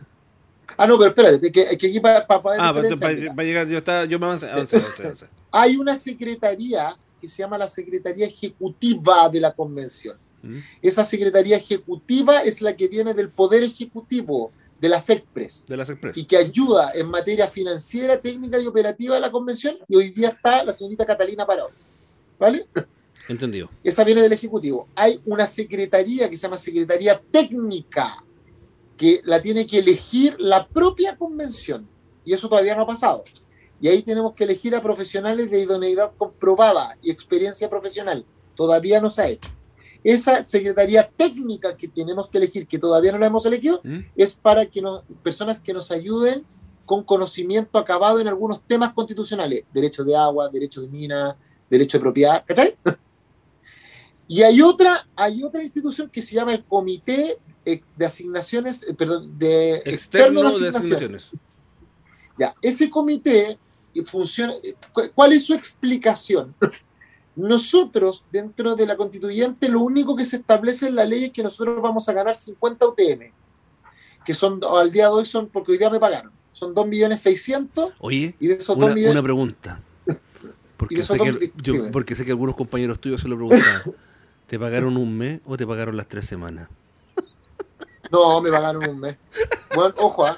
Ah, no, pero espérate, que, aquí para, Ah, para, llegar, yo, está, yo me avancé, Hay una secretaría que se llama la Secretaría Ejecutiva de la Convención. Mm. Esa Secretaría Ejecutiva es la que viene del Poder Ejecutivo, de las EXPRES. De las Express. Y que ayuda en materia financiera, técnica y operativa de la convención. Y hoy día está la señorita Catalina Parón. ¿Vale? Entendido. Esa viene del Ejecutivo. Hay una secretaría que se llama Secretaría Técnica que la tiene que elegir la propia convención. Y eso todavía no ha pasado. Y ahí tenemos que elegir a profesionales de idoneidad comprobada y experiencia profesional. Todavía no se ha hecho. Esa secretaría técnica que tenemos que elegir, que todavía no la hemos elegido, ¿Mm? es para que nos, personas que nos ayuden con conocimiento acabado en algunos temas constitucionales, derecho de agua, derecho de mina, derecho de propiedad, ¿cachai? Y hay otra, hay otra institución que se llama el Comité de asignaciones, eh, perdón, de externo, de, asignaciones. Ya, ese comité eh, funciona. Eh, ¿Cuál es su explicación? Nosotros, dentro de la constituyente, lo único que se establece en la ley es que nosotros vamos a ganar 50 UTM, que son, al día de hoy son, porque hoy día me pagaron, son 2 millones 600. Oye, y de esos una, millones, una pregunta. Porque sé, que, yo, porque sé que algunos compañeros tuyos se lo preguntaban. ¿Te pagaron un mes o te pagaron las tres semanas? No, me pagaron un mes. Bueno, ojo, ¿eh?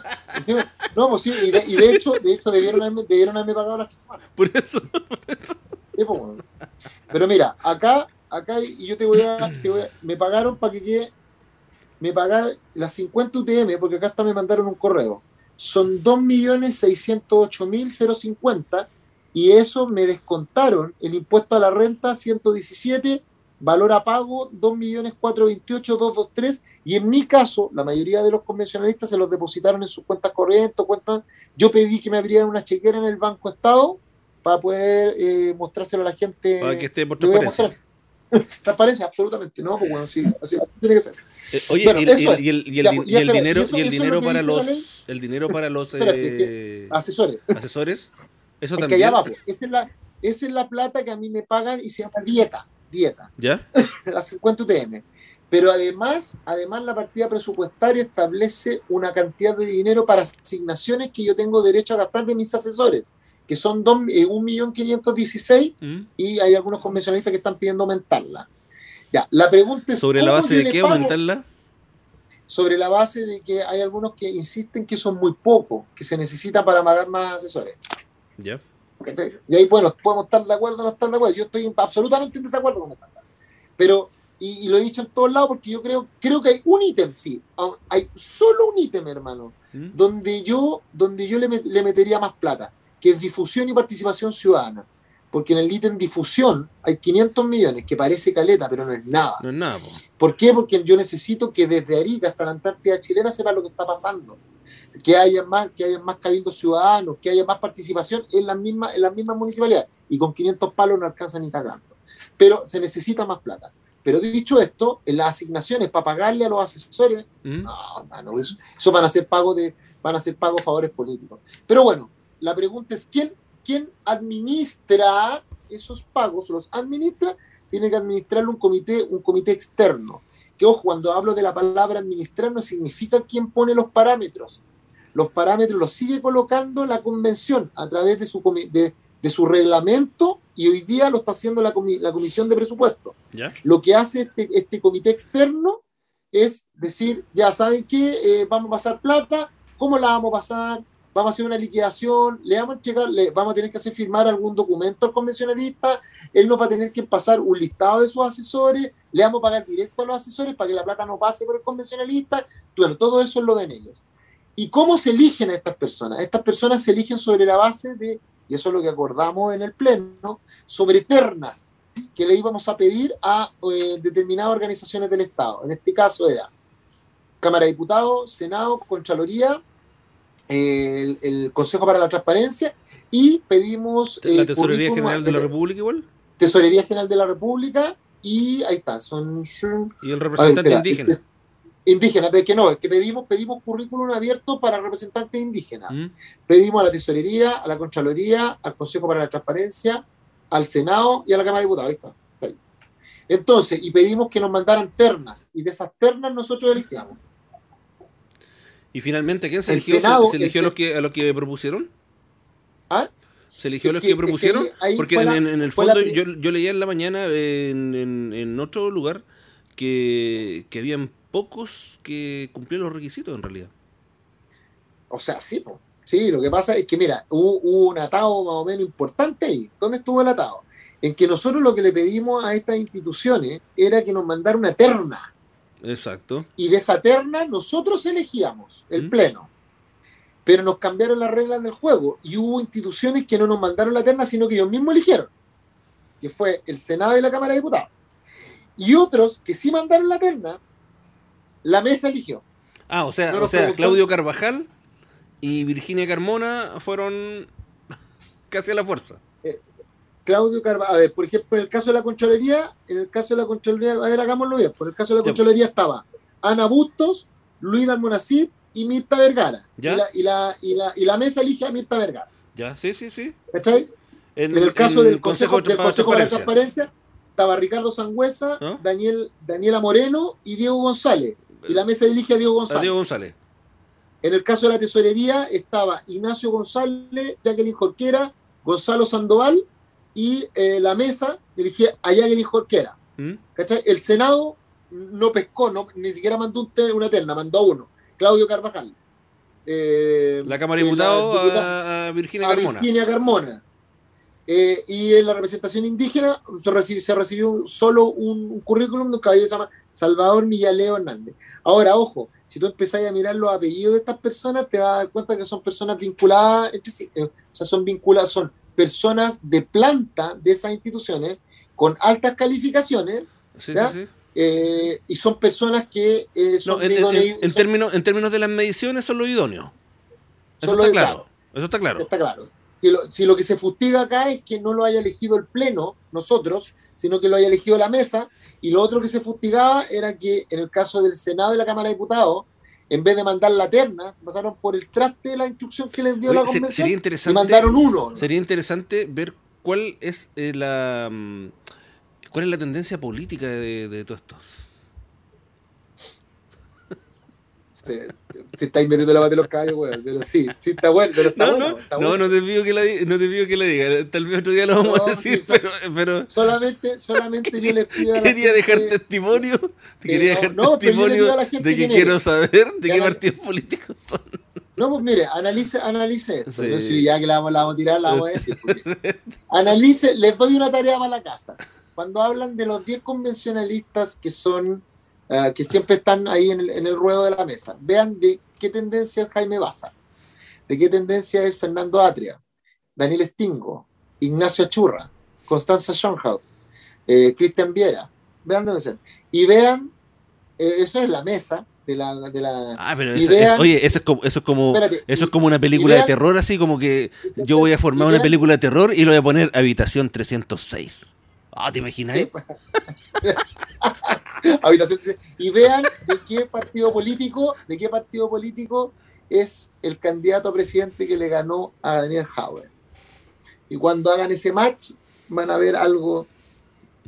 No, pues sí, y de, y de hecho, de hecho debieron, haberme, debieron haberme pagado las tres semanas. Por eso, por eso. Pero mira, acá, acá, y yo te voy a, te voy a me pagaron para que quede, me pagaron las 50 UTM, porque acá hasta me mandaron un correo. Son 2.608.050 y eso me descontaron el impuesto a la renta 117 valor a pago 2.428.223 y en mi caso, la mayoría de los convencionalistas se los depositaron en sus cuentas corrientes, cuentas. Yo pedí que me abrieran una chequera en el Banco Estado para poder eh, mostrárselo a la gente. Para que esté por transparencia. Transparencia, absolutamente, no, pues bueno, sí, así tiene que ser. Eh, oye, y, el, dinero, y el dinero para los, el dinero para los asesores. Asesores, eso también. Va, pues. esa, es la, esa es la plata que a mí me pagan y se llama dieta dieta. ¿Ya? Las 50 UTM. Pero además, además la partida presupuestaria establece una cantidad de dinero para asignaciones que yo tengo derecho a gastar de mis asesores, que son 1.516.000 eh, mm. y hay algunos convencionalistas que están pidiendo aumentarla. Ya, la pregunta es... ¿Sobre la base de qué aumentarla? Sobre la base de que hay algunos que insisten que son muy pocos, que se necesitan para pagar más asesores. Ya. Y ahí, bueno, podemos estar de acuerdo o no estar de acuerdo. Yo estoy absolutamente en desacuerdo con esa. Pero, y, lo he dicho en todos lados porque yo creo, creo que hay un ítem, sí. Hay solo un ítem, hermano, ¿Mm? donde yo, donde yo le, le metería más plata, que es difusión y participación ciudadana porque en el ítem difusión hay 500 millones, que parece caleta, pero no es nada. No es nada. ¿Por qué? Porque yo necesito que desde Arica hasta la Antártida chilena sepa lo que está pasando. Que haya más, que haya más cabildos ciudadanos, que haya más participación en las mismas, en las mismas municipalidades. Y con 500 palos no alcanza ni cagando. Pero se necesita más plata. Pero dicho esto, en las asignaciones para pagarle a los asesores, ¿Mm? no, eso, eso van a ser pagos de, van a ser pagos favores políticos. Pero bueno, la pregunta es quién quien administra esos pagos, los administra, tiene que administrarlo un comité, un comité externo. Que ojo, cuando hablo de la palabra administrar no significa quién pone los parámetros. Los parámetros los sigue colocando la convención a través de su, de, de su reglamento y hoy día lo está haciendo la, la comisión de presupuesto. Lo que hace este, este, comité externo es decir, ya saben que eh, vamos a pasar plata, ¿cómo la vamos a pasar? Vamos a hacer una liquidación, le vamos a llegar, le vamos a tener que hacer firmar algún documento al convencionalista, él nos va a tener que pasar un listado de sus asesores, le vamos a pagar directo a los asesores para que la plata no pase por el convencionalista, bueno, todo eso lo ven ellos. ¿Y cómo se eligen a estas personas? Estas personas se eligen sobre la base de, y eso es lo que acordamos en el pleno, sobre ternas que le íbamos a pedir a eh, determinadas organizaciones del Estado. En este caso era Cámara de Diputados, Senado, Contraloría, el, Consejo para la Transparencia y pedimos... ¿La Tesorería General de la República igual? Tesorería General de la República y ahí está, son... Y el representante indígena. indígena, pero que no, es que pedimos, pedimos currículum abierto para representantes indígenas. ¿Mm? Pedimos a la Tesorería, a la Contraloría, al Consejo para la Transparencia, al Senado y a la Cámara de Diputados. Ahí está. Entonces, y pedimos que nos mandaran ternas, y de esas ternas nosotros elegíamos. ¿Y finalmente quién se eligió? ¿Se, eligió a, los que, a los que propusieron? ¿Ah? ¿Se eligió a los que, propusieron? Porque en, el fondo yo, yo, leía en la mañana en, en otro lugar que, que, habían pocos que cumplían los requisitos en realidad. O sea, sí, sí, lo que pasa es que mira, hubo, hubo un atado más o menos importante ahí. ¿Dónde estuvo el atado? en que nosotros lo que le pedimos a estas instituciones era que nos mandara una terna. Exacto. Y de esa terna nosotros elegíamos el mm. pleno. Pero nos cambiaron las reglas del juego y hubo instituciones que no nos mandaron la terna, sino que ellos mismos eligieron, que fue el Senado y la Cámara de Diputados. Y otros que sí mandaron la terna, la mesa eligió. Ah, o sea, o sea Claudio Carvajal y Virginia Carmona fueron casi a la fuerza. Claudio Carvajal, a ver, por ejemplo, en el caso de la Concholería, en el caso de la Concholería, a ver, hagámoslo bien, por el caso de la Concholería estaba Ana Bustos, Luis Almonacid y Mirta Vergara. Y, la, y, la, mesa elige a Mirta Vergara. Ya, sí, sí, sí. ¿Cachai? En, el caso del Consejo, del Consejo de la Transparencia estaba Ricardo Sangüesa, ¿Ah? Daniel, Daniela Moreno y Diego González. Y la mesa elige a Diego González. Diego González. En el caso de la tesorería estaba Ignacio González, Jacqueline Jorquera, Gonzalo Sandoval y eh, la mesa elegía a Jacqueline Jorquera. ¿Mm? ¿Cachai? El Senado no pescó, no, ni siquiera mandó una terna, mandó a uno, Claudio Carvajal. Eh, la Cámara de Diputados a, Virginia Carmona. Virginia Carmona. Eh, y en la representación indígena se recibió, solo un, currículum de un caballero que se llama Salvador Millaleo Hernández. Ahora, ojo, si tú empezás a mirar los apellidos de estas personas, te vas a dar cuenta que son personas vinculadas entre sí. O sea, son vinculadas, son personas de planta de esas instituciones con altas calificaciones. Eh, y son personas que eh, son en, en, términos, en términos de las mediciones son los idóneos. Eso está claro. Eso está claro. Está claro. Si lo, si lo, que se fustiga acá es que no lo haya elegido el Pleno, nosotros, sino que lo haya elegido la mesa, y lo otro que se fustigaba era que en el caso del Senado y la Cámara de Diputados, en vez de mandar la terna, se pasaron por el traste de la instrucción que les dio la convención sería interesante, y mandaron uno. Sería interesante ver cuál es eh, la mm, cuál es la tendencia política de, de todo esto. Se, se está metiendo la bate de los caballos, weón. Pero sí, sí está bueno, pero está no, bueno. No, está no, bueno. no te pido que la no te pido que la diga. Tal vez otro día lo vamos no, a decir, sí, pero, pero, Solamente, solamente yo les pido a la Quería gente, dejar testimonio. Te quería dejar testimonio de que quiero saber de qué partidos políticos son. No, pues mire, analice, analice esto. Sí. No, si ya que la vamos, la vamos a tirar, la vamos a decir. analice, les doy una tarea para la casa. Cuando hablan de los 10 convencionalistas que son uh, que siempre están ahí en el, en el, ruedo de la mesa. Vean de qué tendencia es Jaime Baza, de qué tendencia es Fernando Atria, Daniel Stingo, Ignacio Achurra, Constanza Schoenhout, eh, Cristian Viera. Vean dónde están. Y vean, eh, eso es la mesa, de la, de la, ah, pero eso, vean, es, oye, eso es como, eso es como, espérate, eso es como una película vean, de terror, así como que yo voy a formar vean, una película de terror y lo voy a poner Habitación 306. Ah, ¿te imaginas? Sí, pues. Habitación y vean de qué partido político, de qué partido político es el candidato a presidente que le ganó a Daniel Howard. Y cuando hagan ese match, van a ver algo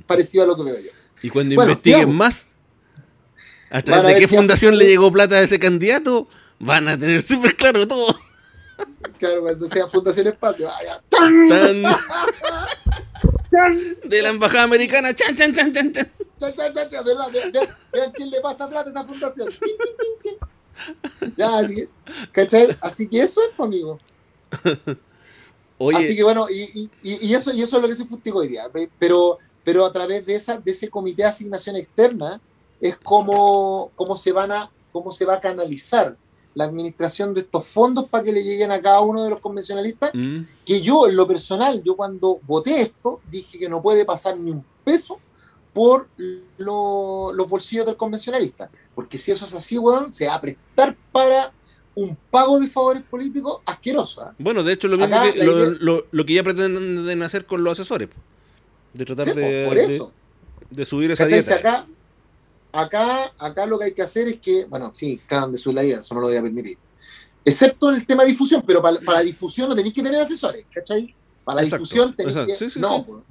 parecido a lo que veo yo. Y cuando bueno, investiguen sigamos. más, a través de qué fundación le llegó plata a ese candidato, van a tener súper claro todo. Claro, cuando sea Fundación Espacio. Vaya. Tan... de la embajada americana. Chan, chan, chan, chan, chan. Chan, chan, chan, chan. Vean, vean, vean quién le pasa plata a esa fundación. ya, así, ¿cachai? Así que eso es, amigo. Oye. Así que bueno, y, y, y, eso, y eso es lo que se fustigó hoy día. Pero, pero a través de, esa, de ese comité de asignación externa es como, como, se van a, cómo se va a canalizar la administración de estos fondos para que le lleguen a cada uno de los convencionalistas, mm. que yo en lo personal, yo cuando voté esto, dije que no puede pasar ni un peso por lo, los bolsillos del convencionalista, porque si eso es así, weón, se va a prestar para un pago de favores políticos asqueroso. ¿eh? Bueno, de hecho, lo mismo Acá, que, lo, idea... lo, lo, que ya pretenden hacer con los asesores. De tratar de, por eso. De, subir esa dieta. Acá, acá, acá lo que hay que hacer es que, bueno, sí, cada de subir la eso no lo voy a permitir. Excepto en el tema de difusión, pero para, la difusión no tenéis que tener asesores, ¿cachai? Para la difusión tenéis que. no,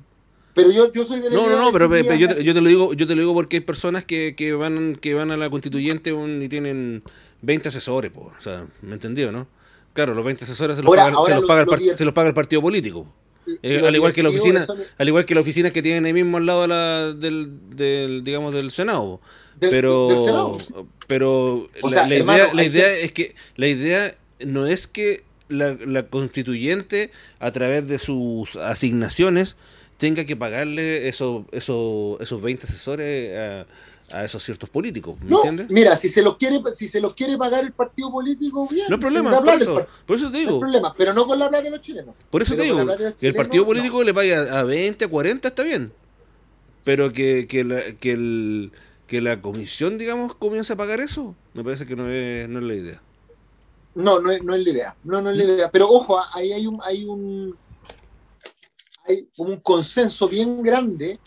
pero yo, yo soy de No, no, no, pero, yo, te, yo, te, lo digo, yo te lo digo porque hay personas que, que van que van a la constituyente y tienen 20 asesores, o sea, ¿me entendido, no? Claro, los 20 asesores se los, paga, se los, paga, el, se los paga el partido político. Eh, al igual que la oficina, al igual que las oficinas que tienen ahí mismo al lado de la, del, del, digamos, del Senado. pero, pero la, idea, la idea es que la idea no es que la, la constituyente a través de sus asignaciones tenga que pagarle esos, esos, esos 20 asesores a, a esos ciertos políticos. ¿me no, mira, si se los quiere, si se los quiere pagar el partido político, bien. No hay problema, por eso, por eso te digo. No hay problema, pero no con la plata de los chilenos. Por eso te digo, que el partido político le pague a 20, a 40, está bien. Pero que, que, la, que, el, que la comisión, digamos, comience a pagar eso, me parece que no es, no es la idea. No, no es, no es la idea. No, no es la idea. Pero ojo, ahí hay un, hay un hay como un consenso bien grande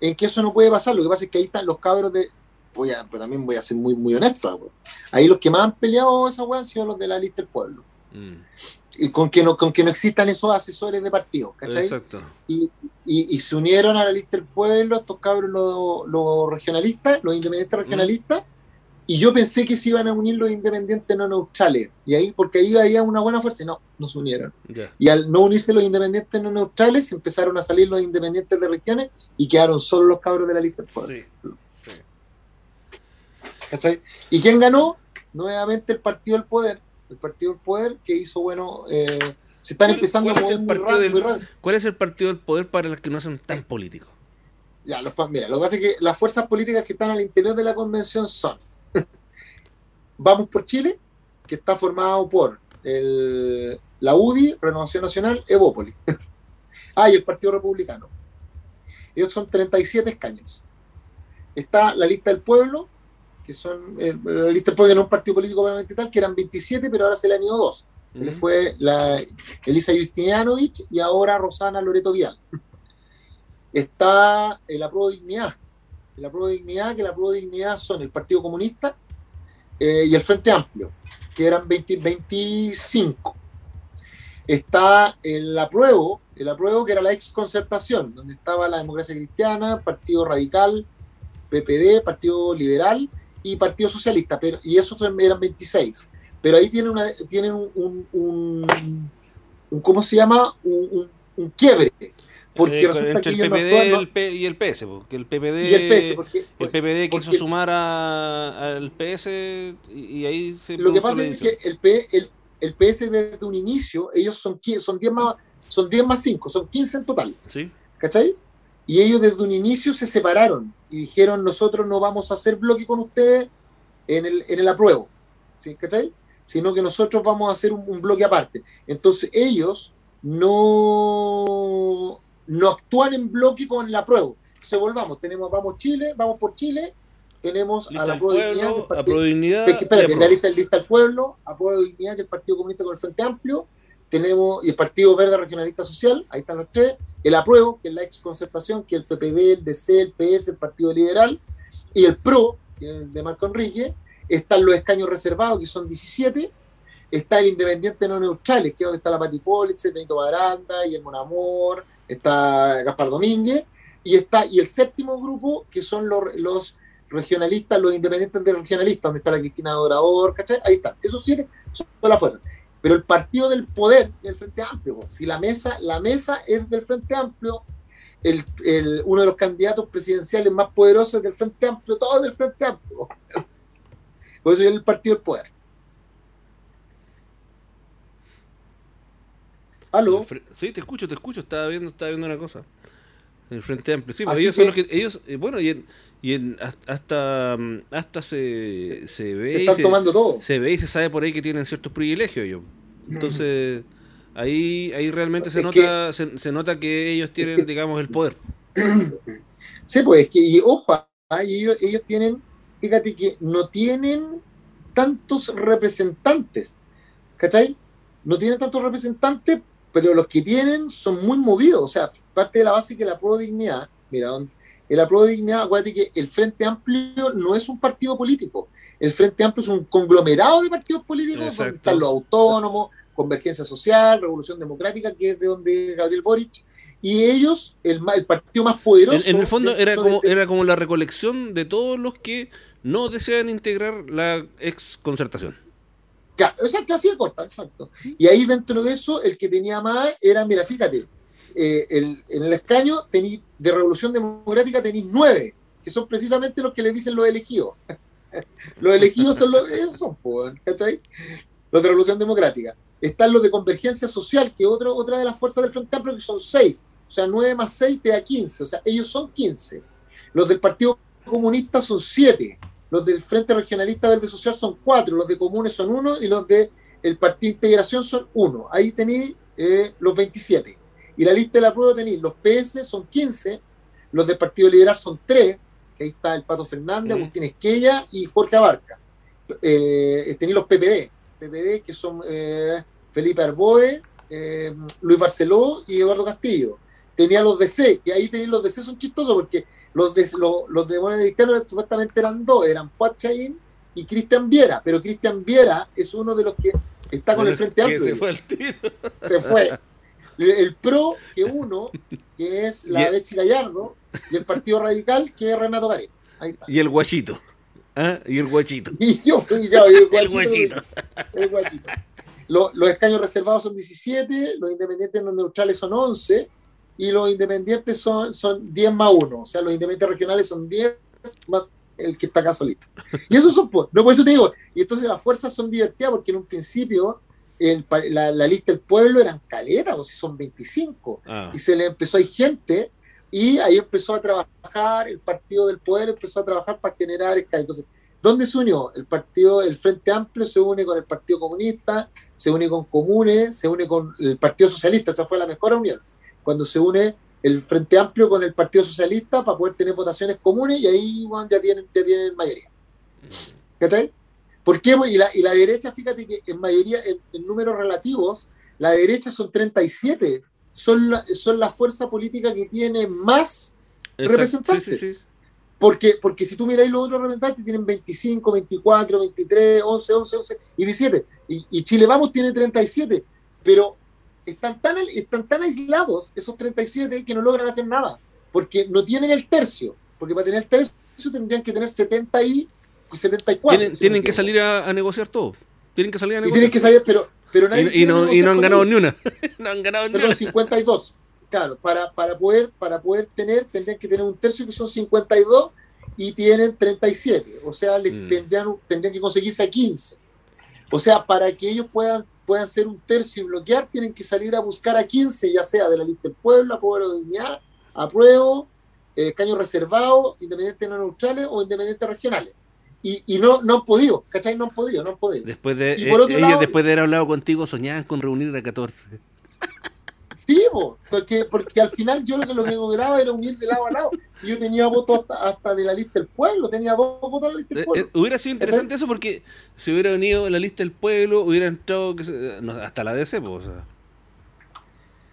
en que eso no puede pasar. Lo que pasa es que ahí están los cabros de. Voy a, pero también voy a ser muy, muy honesto. Ahí los que más han peleado esa weá han sido los de la lista del pueblo. Mm. Y con que, no, con que no existan esos asesores de partido, ¿cachai? Exacto. Y, y, se unieron a la lista del pueblo estos cabros, los, los regionalistas, los independientes mm. Y yo pensé que se iban a unir los independientes no neutrales. Y ahí, porque ahí había una buena fuerza, y no, no se unieron. Y al no unirse los independientes no neutrales, empezaron a salir los independientes de regiones y quedaron solo los cabros de la lista Sí, sí. ¿Y quién ganó? Nuevamente el Partido del Poder. El Partido del Poder que hizo, bueno, eh, se están empezando a mover muy rápido, ¿Cuál es el Partido del Poder para los que no son tan políticos? Ya, los, mira, lo que pasa es que las fuerzas políticas que están al interior de la convención son Vamos por Chile, que está formado por el, la UDI, Renovación Nacional, Evópolis. ah, y el Partido Republicano. Ellos son 37 escaños. Está la lista del pueblo, que son eh, la lista del pueblo es un partido político tal, que eran 27, pero ahora se le han ido dos. Se le fue la Elisa Justinianovich y ahora Rosana Loreto Vial. Está el Apruebo Dignidad. El Apruebo Dignidad, que el Apruebo Dignidad son el Partido Comunista, eh, y el Frente Amplio, que eran 20, 25. Está el apruebo, el apruebo que era la ex concertación, donde estaba la democracia cristiana, Partido Radical, PPD, Partido Liberal y Partido Socialista, pero, y esos eran 26. Pero ahí tienen, una, tienen un, un, ¿cómo se llama? Un quiebre, porque eh, resulta que el PPD y el PS, porque el PPD, el, PPD quiso sumar al PS y, ahí se Lo que pasa es que el, P, el, el, PS desde un inicio, ellos son, son 10 más son 10 más 5, son 15 en total. ¿Sí? ¿Cachai? Y ellos desde un inicio se separaron y dijeron, nosotros no vamos a hacer bloque con ustedes en el, en el apruebo, ¿sí? ¿cachai? Sino que nosotros vamos a hacer un, un bloque aparte. Entonces ellos no no actúan en bloque con la prueba. Entonces volvamos, tenemos, vamos Chile, vamos por Chile, tenemos a la prueba de dignidad. Espérate, la lista, lista al pueblo, a prueba de dignidad, que el Partido Comunista con el Frente Amplio, tenemos, y el Partido Verde Regionalista Social, ahí están los tres, el apruebo, que es la ex concertación, que es el PPD, el DC, el PS, el Partido Liberal, y el PRO, que es de Marco Enrique, están los escaños reservados, que son 17, está el Independiente No Neutrales, que es donde está la Pati Politzer, Benito Baranda, y el Monamor, está Gaspar Domínguez, y está, y el séptimo grupo, que son los, los regionalistas, los independientes de regionalistas, donde está la Cristina Dorador, ¿cachai? Ahí está. Esos siete son toda la fuerza. Pero el partido del poder del Frente Amplio, si la mesa, la mesa es del Frente Amplio, el, el, uno de los candidatos presidenciales más poderosos del Frente Amplio, todo del Frente Amplio. Por eso es el partido del poder. ¿Aló? Sí, te escucho, te escucho. Estaba viendo, estaba viendo una cosa. En el Frente Amplio. Sí, pero ellos son los que. Ellos, eh, bueno, y, y hasta, hasta se, se ve. Se están tomando todo. Se ve y se sabe por ahí que tienen ciertos privilegios ellos. Entonces, ahí, ahí realmente se nota, se, nota que ellos tienen, digamos, el poder. Sí, pues, que, y ojo, ah, ellos, ellos tienen, fíjate que no tienen tantos representantes, ¿cachai? No tienen tantos representantes pero los que tienen son muy movidos. O sea, parte de la base que la pro dignidad, mira, el apruebo de dignidad, acuérdate que el Frente Amplio no es un partido político. El Frente Amplio es un conglomerado de partidos políticos donde están los autónomos, Convergencia Social, Revolución Democrática, que es de donde es Gabriel Boric, y ellos, el, el partido más poderoso. En, el fondo era como, era como la recolección de todos los que no desean integrar la ex concertación. Claro, exacto, así de corta, exacto. Y ahí dentro de eso, el que tenía más era, mira, fíjate, eh, en el escaño tení, de Revolución Democrática tenéis nueve, que son precisamente los que le dicen los elegidos. los elegidos son los, esos son, ¿cachai? Los de Revolución Democrática. Están los de Convergencia Social, que otro, otra de las fuerzas del Frente Amplio, que son seis. O sea, nueve más seis te da quince. O sea, ellos son quince. Los del Partido Comunista son siete. Los del Frente Regionalista Verde Social son cuatro. Los de Comunes son uno. Y los de el Partido Integración son uno. Ahí tenéis eh, los 27. Y la lista de la prueba tenéis, los PS son 15, los del Partido Liberal son 3, que ahí está el Pato Fernández, Agustín Esquella y Jorge Abarca. Eh, tenéis los PPD, PPD que son eh, Felipe Arboe, eh, Luis Barceló y Eduardo Castillo. Tenía los DC, que ahí tenéis los DC son chistosos porque los de los, los de supuestamente eran dos, eran Fuad Chain y Cristian Viera, pero Cristian Viera es uno de los que está con el Frente Amplio. Se fue el tiro. Se fue. El PRO, que uno, que es la Betsy Gallardo, y el Partido Radical, que es Renato Gareca. Ahí está. Y el guachito. ¿Ah? Y el guachito. Y yo, y yo y el guachito. el guachito. Los, los, escaños reservados son 17, los independientes no neutrales son 11, y los independientes son, son 10 más 1. O sea, los independientes regionales son 10 más el que está acá solito. Y eso son, pues, no por eso te digo, y entonces las fuerzas son divertidas porque en un principio la, lista del pueblo eran caletas, o si son 25, ah. y se le empezó a ir gente, y ahí empezó a trabajar, el partido del poder empezó a trabajar para generar Entonces, ¿dónde se unió? El partido, el Frente Amplio se une con el Partido Comunista, se une con Comunes, se une con el Partido Socialista, esa fue la mejor unión, cuando se une el Frente Amplio con el Partido Socialista para poder tener votaciones comunes y ahí ya, tienen, ya tienen mayoría. ¿Qué tal? ¿Por qué? Y la, y la derecha, fíjate que en mayoría, en, números relativos, la derecha son 37, son la, son la fuerza política que tiene más representantes. Porque, porque si tú miráis los otros representantes, tienen 25, 24, 23, 11, 11, 11 y 17. Y, Chile Vamos tiene 37, pero están tan, están tan aislados esos 37 que no logran hacer nada, porque no tienen el tercio, porque para tener el tercio tendrían que tener 70 y 74. Tienen, que salir a, negociar todo. Tienen que salir a negociar. Y tienen que salir, pero, pero nadie y, no, y no han ganado ni una. no han ganado ni una. 52. Claro, para, para, poder, para poder tener, tendrían que tener un tercio que son 52 y tienen 37. O sea, le, mm. tendrían, tendrían que conseguirse a 15. O sea, para que ellos puedan, puedan ser un tercio y bloquear, tienen que salir a buscar a 15, ya sea de la lista del pueblo, a pueblo de dignidad, apruebo, eh, escaños reservados, independientes no neutrales o independientes regionales y, no, no han podido, ¿cachai? No han podido, no han podido. Después de, eh, ellos, después de haber hablado contigo, soñaban con reunir a 14. Sí, porque, porque al final yo lo que, lo que lograba era unir de lado a lado. Si yo tenía votos hasta, de la lista del pueblo, tenía dos votos de la lista del eh, pueblo. Eh, hubiera sido interesante eso porque si hubiera unido la lista del pueblo, hubiera entrado hasta la DC, pues, o sea.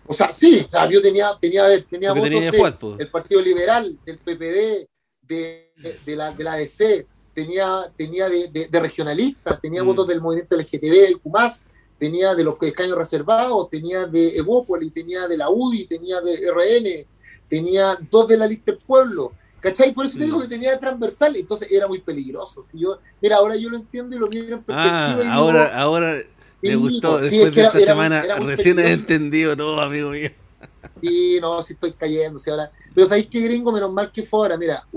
O sea, sí, o sea, yo tenía, tenía, tenía votos del Partido Liberal, del PPD, de, de, la, de la DC, tenía, tenía de, de, regionalista, tenía mm. votos del movimiento LGTB, el CUMAS, tenía de los escaños reservados, tenía de Evópolis, tenía de la UDI, tenía de RN, tenía dos de la lista del pueblo. ¿Cachai? Por eso te digo mm. que tenía transversal, entonces era muy peligroso. Si yo, mira, ahora yo lo entiendo y lo miro en ah, perspectiva. ahora, ahora me gustó, después de esta semana, recién he entendido todo, amigo mío. Sí, no, sí estoy cayendo. ahora... Pero sabéis que gringo, menos mal que fuera, mira,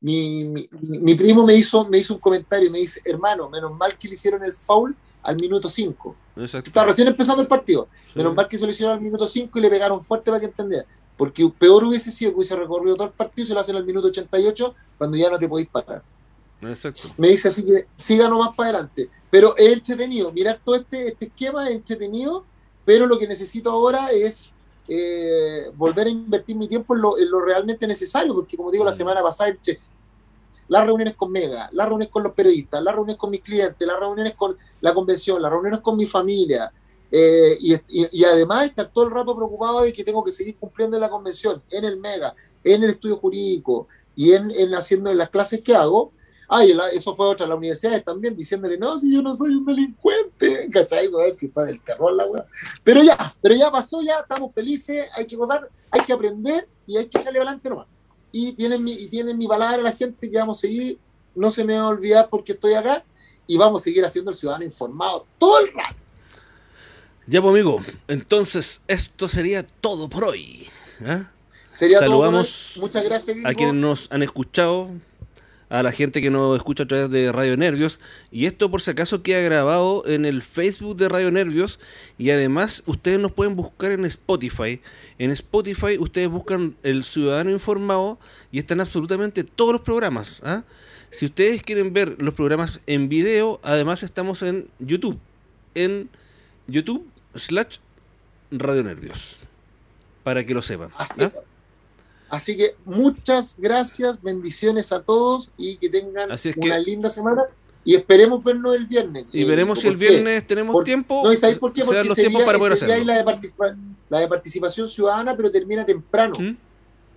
mi, mi, primo me hizo, me hizo un comentario y me dice, hermano, menos mal que le hicieron el foul al minuto 5. Está recién empezando el partido. Menos mal que se lo hicieron al minuto 5 y le pegaron fuerte para que entendiera. Porque peor hubiese sido que hubiese recorrido todo el partido y se lo hacen al minuto 88 cuando ya no te podéis parar. Me dice así que siga nomás para adelante. Pero es entretenido. Mirar todo este, este esquema es entretenido. Pero lo que necesito ahora es eh, volver a invertir mi tiempo en lo, en lo, realmente necesario. Porque, como digo, la mm. semana pasada las reuniones con Mega, las reuniones con los periodistas, las reuniones con mis clientes, las reuniones con la convención, las reuniones con mi familia, eh, y, además estar todo el rato preocupado de que tengo que seguir cumpliendo en la convención, en el MEGA, en el estudio jurídico y en, en haciendo las clases que hago. Ay, eso fue otra, las universidades también diciéndole, no, si yo no soy un delincuente, ¿cachai? Si está del terror la weá. Pero ya, pero ya pasó, ya estamos felices, hay que gozar, hay que aprender y hay que salir adelante nomás. Y tienen mi, y tienen mi palabra la gente que vamos a seguir, no se me va a olvidar porque estoy acá y vamos a seguir haciendo el ciudadano informado todo el rato. Ya, pues, amigo, entonces esto sería todo por hoy. ¿eh? Sería Saludamos Muchas gracias, a quienes nos han escuchado, a la gente que nos escucha a través de Radio Nervios. Y esto, por si acaso, queda grabado en el Facebook de Radio Nervios. Y además, ustedes nos pueden buscar en Spotify. En Spotify, ustedes buscan El Ciudadano Informado y están absolutamente todos los programas. ¿ah? Si ustedes quieren ver los programas en video, además estamos en YouTube. En YouTube slash Radio Nervios. Para que lo sepan. Así, que muchas gracias, bendiciones a todos y que tengan una linda semana. Y esperemos vernos el viernes. Y veremos si el viernes tenemos tiempo. No, ¿y sabéis por qué? Porque los tiempos para poder hacerlo. La, de la de participación ciudadana, pero termina temprano. ¿Mm?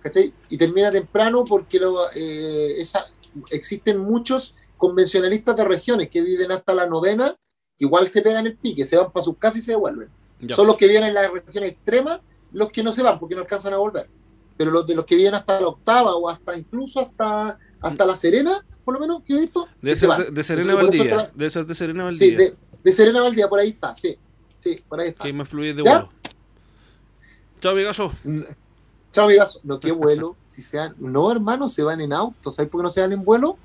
¿Cachai? Y termina temprano porque lo, eh, esa, existen muchos convencionalistas de regiones que viven hasta la novena igual se pegan el pique, se van para sus casas y se devuelven. Son los que vienen en la región extrema los que no se van porque no alcanzan a volver. Pero los de los que vienen hasta la octava o hasta incluso hasta, hasta la Serena, por lo menos que he visto. De, ser, de, Serena Valdía. de ser de Serena Valdía. Sí, de, Serena Valdía, por ahí está, sí. Sí, por ahí está. Que más fluye de vuelo. Chao. Mm, chao, amigazo. No, qué vuelo. si sean... No, hermano, se van en auto. ¿Sabes por qué no se van en vuelo?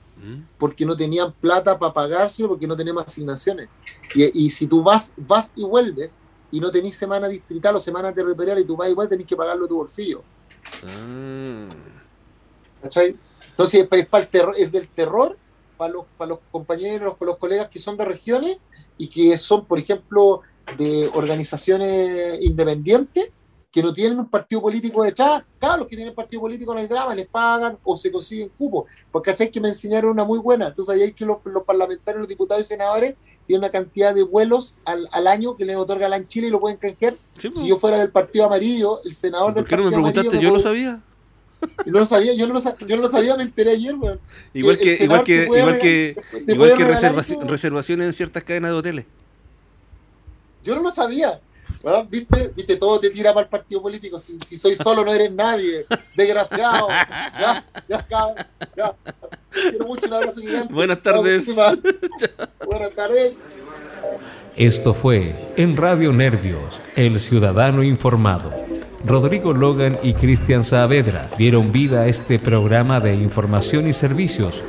porque no tenían plata para pagárselo, porque no tenemos asignaciones. Y, y, si tú vas, vas y vuelves y no tenés semana distrital o semana territorial y tú vas igual, tenés que pagarlo de tu bolsillo. Ah. ¿Cachai? Entonces es, el terror, es del terror para los, para los compañeros, para los colegas que son de regiones y que son, por ejemplo, de organizaciones independientes que no tienen un partido político detrás, claro, los que tienen partido político no hay drama, les pagan o se consiguen cupos. Porque ¿cachai? Que me enseñaron una muy buena. Entonces ahí hay que los, parlamentarios, los diputados y senadores tienen una cantidad de vuelos al, al año que les otorga la en Chile y lo pueden canjear. si yo fuera del partido amarillo, el senador del partido amarillo... ¿Por qué no me preguntaste? yo lo sabía. No lo sabía, yo no lo, yo no lo sabía, me enteré ayer, weón. Igual que, igual que, igual que, igual que reservaciones en ciertas cadenas de hoteles. Yo no lo sabía. ¿Viste? ¿Viste? Todo te tira para el partido político. Si, si soy solo, no eres nadie. Desgraciado. Ya, ya, ya. Quiero mucho, un abrazo gigante. Buenas tardes. Buenas tardes. Esto fue en Radio Nervios, El Ciudadano Informado. Rodrigo Logan y Cristian Saavedra dieron vida a este programa de información y servicios.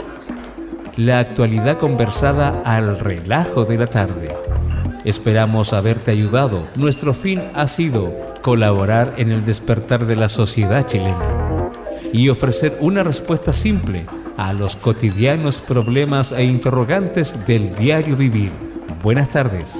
La actualidad conversada al relajo de la tarde. Esperamos haberte ayudado. Nuestro fin ha sido colaborar en el despertar de la sociedad chilena y ofrecer una respuesta simple a los cotidianos problemas e interrogantes del diario vivir. Buenas tardes.